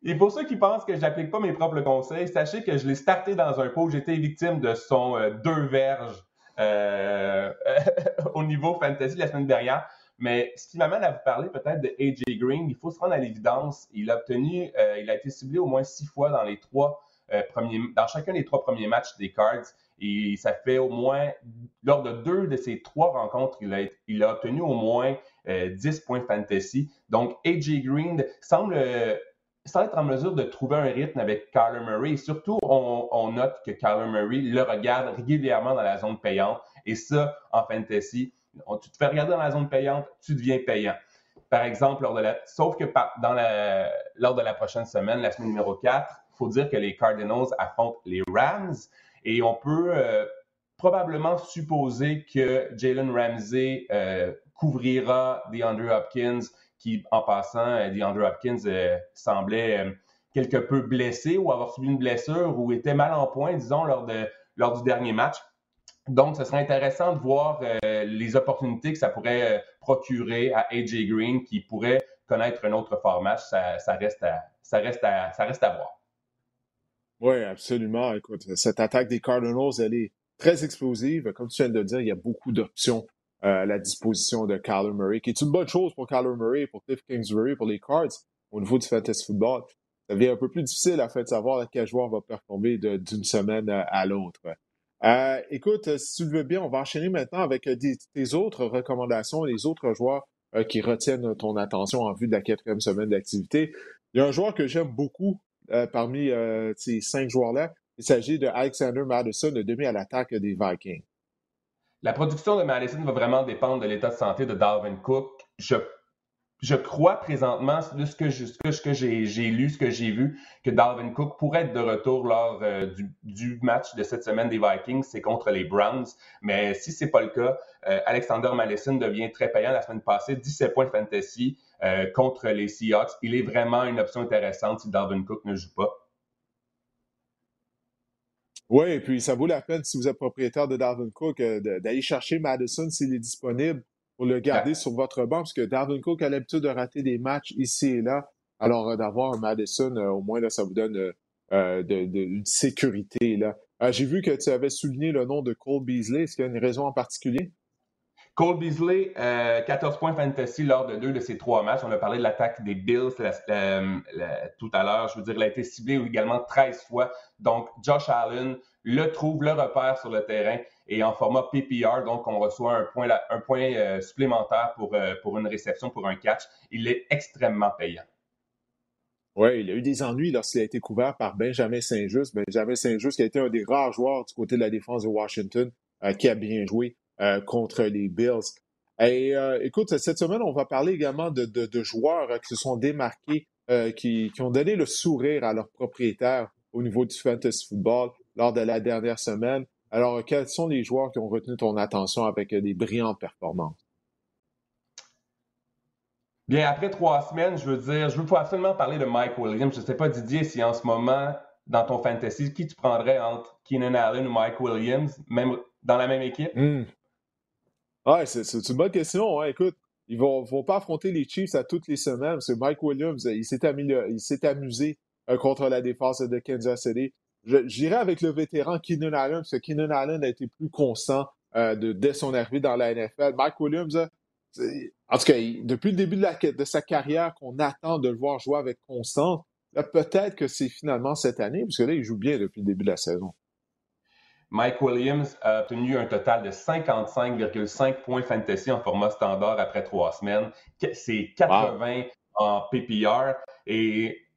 Et pour ceux qui pensent que je n'applique pas mes propres conseils, sachez que je l'ai starté dans un pot. J'étais victime de son euh, deux verges au niveau fantasy la semaine dernière. Mais ce qui m'amène à vous parler peut-être de AJ Green, il faut se rendre à l'évidence. Il a obtenu, euh, il a été ciblé au moins six fois dans les trois euh, premiers, dans chacun des trois premiers matchs des Cards. Et ça fait au moins, lors de deux de ces trois rencontres, il a, il a obtenu au moins 10 euh, points fantasy. Donc, AJ Green semble sans être en mesure de trouver un rythme avec Kyler Murray. Et surtout, on, on, note que Kyler Murray le regarde régulièrement dans la zone payante. Et ça, en fantasy, tu te fais regarder dans la zone payante, tu deviens payant. Par exemple, lors de la, sauf que dans la, lors de la prochaine semaine, la semaine numéro 4, il faut dire que les Cardinals affrontent les Rams et on peut euh, probablement supposer que Jalen Ramsey euh, couvrira DeAndre Hopkins, qui en passant, euh, DeAndre Hopkins semblait quelque peu blessé ou avoir subi une blessure ou était mal en point, disons, lors, de, lors du dernier match. Donc, ce serait intéressant de voir euh, les opportunités que ça pourrait euh, procurer à AJ Green qui pourrait connaître un autre format. Ça, reste, à, voir. Oui, absolument. Écoute, cette attaque des Cardinals, elle est très explosive. Comme tu viens de le dire, il y a beaucoup d'options euh, à la disposition de Kyler Murray, qui est une bonne chose pour Kyler Murray, pour Cliff Kingsbury, pour les Cards au niveau du fantasy football. Ça devient un peu plus difficile, fait, de savoir quel joueur va performer d'une semaine à l'autre. Euh, écoute, euh, si tu le veux bien, on va enchaîner maintenant avec euh, tes autres recommandations, les autres joueurs qui retiennent ton attention en vue de la quatrième semaine d'activité. Il y a un joueur que j'aime beaucoup parmi ces cinq joueurs-là. Il s'agit de Alexander Madison, le demi à l'attaque des Vikings. La production de Madison va vraiment dépendre de l'état de santé de Darwin Cook. Je je crois présentement, de ce que, j'ai lu, ce que j'ai vu, que Dalvin Cook pourrait être de retour lors euh, du, match de cette semaine des Vikings, c'est contre les Browns. Mais si c'est pas le cas, euh, Alexander Madison devient très payant la semaine passée, 17 points de fantasy euh, contre les Seahawks. Il est vraiment une option intéressante si Dalvin Cook ne joue pas. Oui, et puis ça vaut la peine si vous êtes propriétaire de Dalvin Cook d'aller chercher Madison s'il est disponible pour le garder sur votre banc, parce que Darwin Cook a l'habitude de rater des matchs ici et là. Alors, euh, d'avoir Madison, euh, au moins, là, ça vous donne euh, de, une sécurité. là. J'ai vu que tu avais souligné le nom de Cole Beasley. Est-ce qu'il y a une raison en particulier? Cole Beasley, 14 points fantasy lors de deux de ces trois matchs. On a parlé de l'attaque des Bills tout à l'heure. Je veux dire, il a été ciblé également 13 fois. Donc, Josh Allen le trouve, le repère sur le terrain et en format PPR, donc on reçoit un point, euh, supplémentaire pour, euh, pour une réception, pour un catch. Il est extrêmement payant. Oui, il a eu des ennuis lorsqu'il a été couvert par Benjamin Saint-Just. Benjamin Saint-Just qui a été un des rares joueurs du côté de la défense de Washington euh, qui a bien joué contre les Bills. Et écoute, cette semaine, on va parler également de, joueurs qui se sont démarqués, qui, ont donné le sourire à leurs propriétaires au niveau du fantasy football lors de la dernière semaine. Alors, quels sont les joueurs qui ont retenu ton attention avec euh, des brillantes performances? Bien, après trois semaines, je veux dire, je veux absolument parler de Mike Williams. Je ne sais pas, Didier, si en ce moment, dans ton fantasy, qui tu prendrais entre Keenan Allen ou Mike Williams, même dans la même équipe? Hmm. Ouais, c'est une bonne question. Hein. Écoute, ils ne vont, vont, pas affronter les Chiefs à toutes les semaines. C'est Mike Williams, il s'est amusé euh, contre la défense de Kansas City. J'irai avec le vétéran Keenan Allen, parce que Keenan Allen a été plus constant euh, de, dès son arrivée dans la NFL. Mike Williams, en tout cas, depuis le début de, sa carrière, qu'on attend de le voir jouer avec constance, peut-être que c'est finalement cette année, parce que là, il joue bien depuis le début de la saison. Mike Williams a obtenu un total de 55,5 points fantasy en format standard après trois semaines. C'est 80 en PPR. Et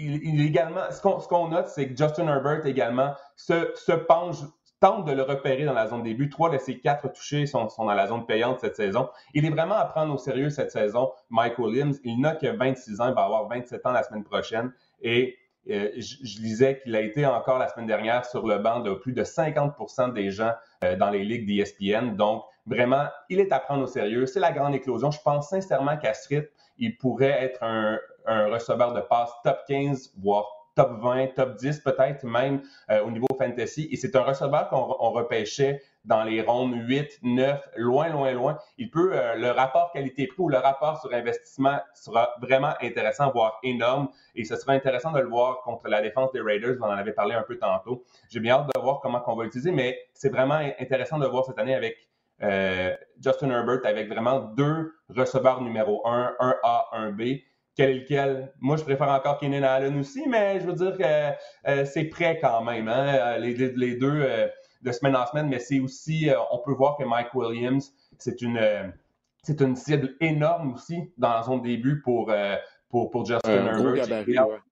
il, également, ce qu'on note, c'est que Justin Herbert également se, penche tente de le repérer dans la zone début. Trois de ses quatre touchés sont, dans la zone payante cette saison. Il est vraiment à prendre au sérieux cette saison, Mike Williams. Il n'a que 26 ans, il va avoir 27 ans la semaine prochaine. Et euh, je, lisais qu'il a été encore la semaine dernière sur le banc de plus de 50% des gens euh, dans les ligues d'ESPN. Donc, vraiment, il est à prendre au sérieux. C'est la grande éclosion. Je pense sincèrement qu'à ce il pourrait être un, un receveur de passe top 15, voire top 20, top 10 peut-être même euh, au niveau fantasy. Et c'est un receveur qu'on repêchait dans les rondes 8, 9, loin, loin, loin. Il peut, euh, le rapport qualité-prix ou le rapport sur investissement sera vraiment intéressant, voire énorme. Et ce sera intéressant de le voir contre la défense des Raiders. On en avait parlé un peu tantôt. J'ai bien hâte de voir comment on va l'utiliser, mais c'est vraiment intéressant de voir cette année avec euh, Justin Herbert avec vraiment deux receveurs numéro 1, un A, un B quel est lequel? Moi, je préfère encore Keenan Allen aussi, mais je veux dire que euh, c'est prêt quand même, hein, les, deux euh, de semaine en semaine, mais c'est aussi, euh, on peut voir que Mike Williams, c'est une, c'est une cible énorme aussi dans zone début pour, pour, pour Justin Herbert.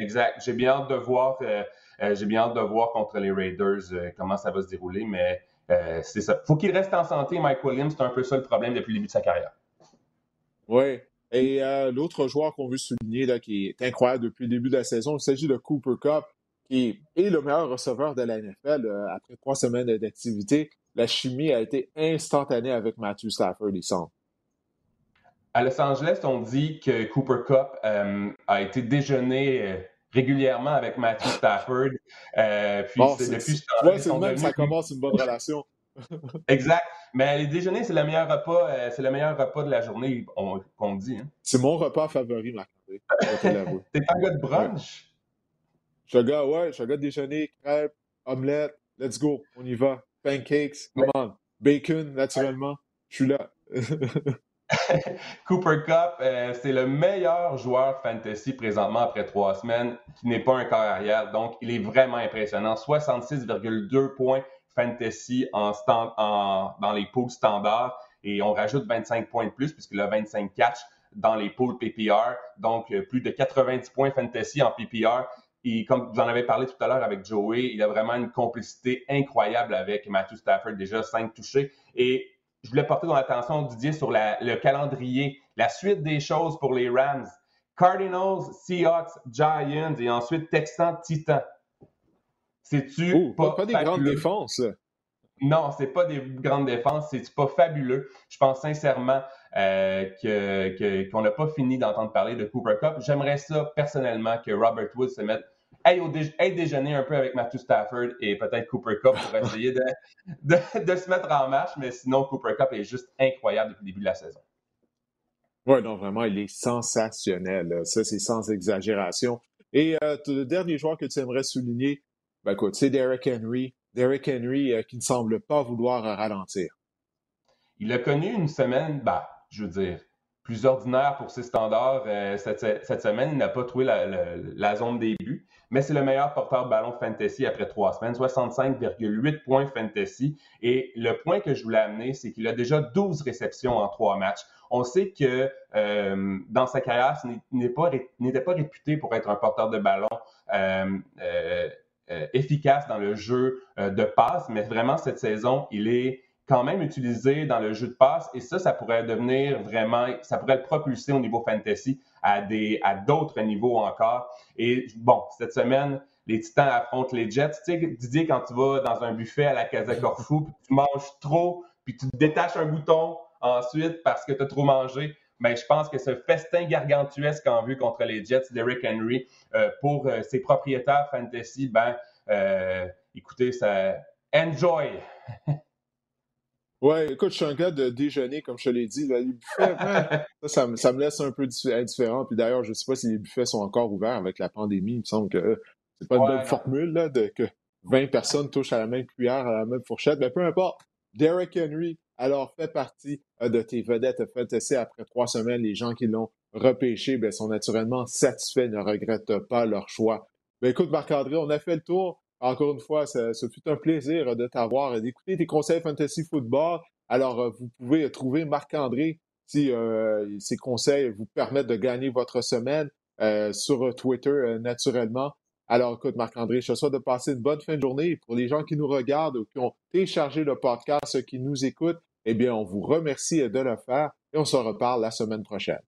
Exact. J'ai bien hâte de voir, j'ai bien hâte de voir contre les Raiders comment ça va se dérouler, mais c'est ça. Faut qu'il reste en santé, Mike Williams. C'est un peu ça le problème depuis le début de sa carrière. Oui, et euh, l'autre joueur qu'on veut souligner, là, qui est incroyable depuis le début de la saison, il s'agit de Cooper Cup, qui est le meilleur receveur de la NFL euh, après trois semaines d'activité. La chimie a été instantanée avec Matthew Stafford, il semble. À Los Angeles, on dit que Cooper Cup euh, a été déjeuné régulièrement avec Matthew Stafford. puis c'est depuis ce c'est même ça commence une bonne relation. exact. Mais les déjeuners, c'est le meilleur repas, euh, c'est le meilleur repas de la journée, qu'on dit. Hein. C'est mon repas favori, marc T'es un gars de brunch? Je suis un gars, ouais, je suis un gars de déjeuner, crêpes, omelette, let's go, on y va. Pancakes, come on. Bacon, naturellement, je suis là. Cooper Cup, euh, c'est le meilleur joueur fantasy présentement après trois semaines qui n'est pas un corps arrière. Donc, il est vraiment impressionnant. 66,2 points fantasy en stand, dans les poules standards et on rajoute 25 points de plus puisqu'il a 25 catch dans les poules PPR. Donc, euh, plus de 90 points fantasy en PPR. Et comme vous en avez parlé tout à l'heure avec Joey, il a vraiment une complicité incroyable avec Matthew Stafford, déjà 5 touchés. Et je voulais porter ton attention, Didier, sur le calendrier, la suite des choses pour les Rams. Cardinals, Seahawks, Giants et ensuite Texans, Titans. C'est-tu pas, pas, des grandes défenses? Non, c'est pas des grandes défenses. C'est pas fabuleux. Je pense sincèrement euh, qu'on n'a pas fini d'entendre parler de Cooper Cup. J'aimerais ça personnellement que Robert Woods se mette hey, au déjeuner un peu avec Matthew Stafford et peut-être Cooper Cup pour essayer de, de, se mettre en marche. Mais sinon, Cooper Cup est juste incroyable depuis le début de la saison. Oui, non, vraiment, il est sensationnel. Ça, c'est sans exagération. Et euh, le dernier joueur que tu aimerais souligner, ben écoute, c'est Derrick Henry. Derrick Henry euh, qui ne semble pas vouloir ralentir. Il a connu une semaine, bah, je veux dire, plus ordinaire pour ses standards euh, cette, semaine. Il n'a pas trouvé la, zone début, mais c'est le meilleur porteur ballon fantasy après trois semaines, 65,8 points fantasy. Et le point que je voulais amener, c'est qu'il a déjà 12 réceptions en trois matchs. On sait que euh, dans sa carrière, il n'était pas, réputé pour être un porteur de ballon. Efficace dans le jeu euh, de passe, mais vraiment cette saison, il est quand même utilisé dans le jeu de passe et ça, ça pourrait devenir vraiment, ça pourrait le propulser au niveau fantasy à des, à d'autres niveaux encore. Et bon, cette semaine, les Titans affrontent les Jets. Tu sais, Didier, quand tu vas dans un buffet à la Casa Corfu, puis tu manges trop, puis tu détaches un bouton ensuite parce que tu as trop mangé, mais je pense que ce festin gargantuesque en vue contre les Jets d'Eric Henry euh, pour euh, ses propriétaires fantasy, ben, euh, écoutez, ça. Enjoy! Ouais, écoute, je suis un gars de déjeuner, comme je te l'ai dit. les buffets, ça, me laisse un peu indifférent. Puis d'ailleurs, je ne sais pas si les buffets sont encore ouverts avec la pandémie. Il me semble que c'est pas une bonne formule là, de que 20 personnes touchent à la même cuillère, à la même fourchette. Mais peu importe. Derek Henry, alors fait partie euh, de tes vedettes fantasy après trois semaines. Les gens qui l'ont repêché ben, sont naturellement satisfaits, ne regrettent pas leur choix. Ben, écoute, Marc-André, on a fait le tour. encore une fois, ce fut un plaisir de t'avoir, d'écouter tes conseils fantasy football. Alors, vous pouvez trouver Marc-André si ces conseils vous permettent de gagner votre semaine sur Twitter naturellement. Alors, écoute, Marc-André, je te souhaite de passer une bonne fin de journée. Pour les gens qui nous regardent ou qui ont téléchargé le podcast, qui nous écoutent, eh bien, on vous remercie de le faire et on se reparle la semaine prochaine.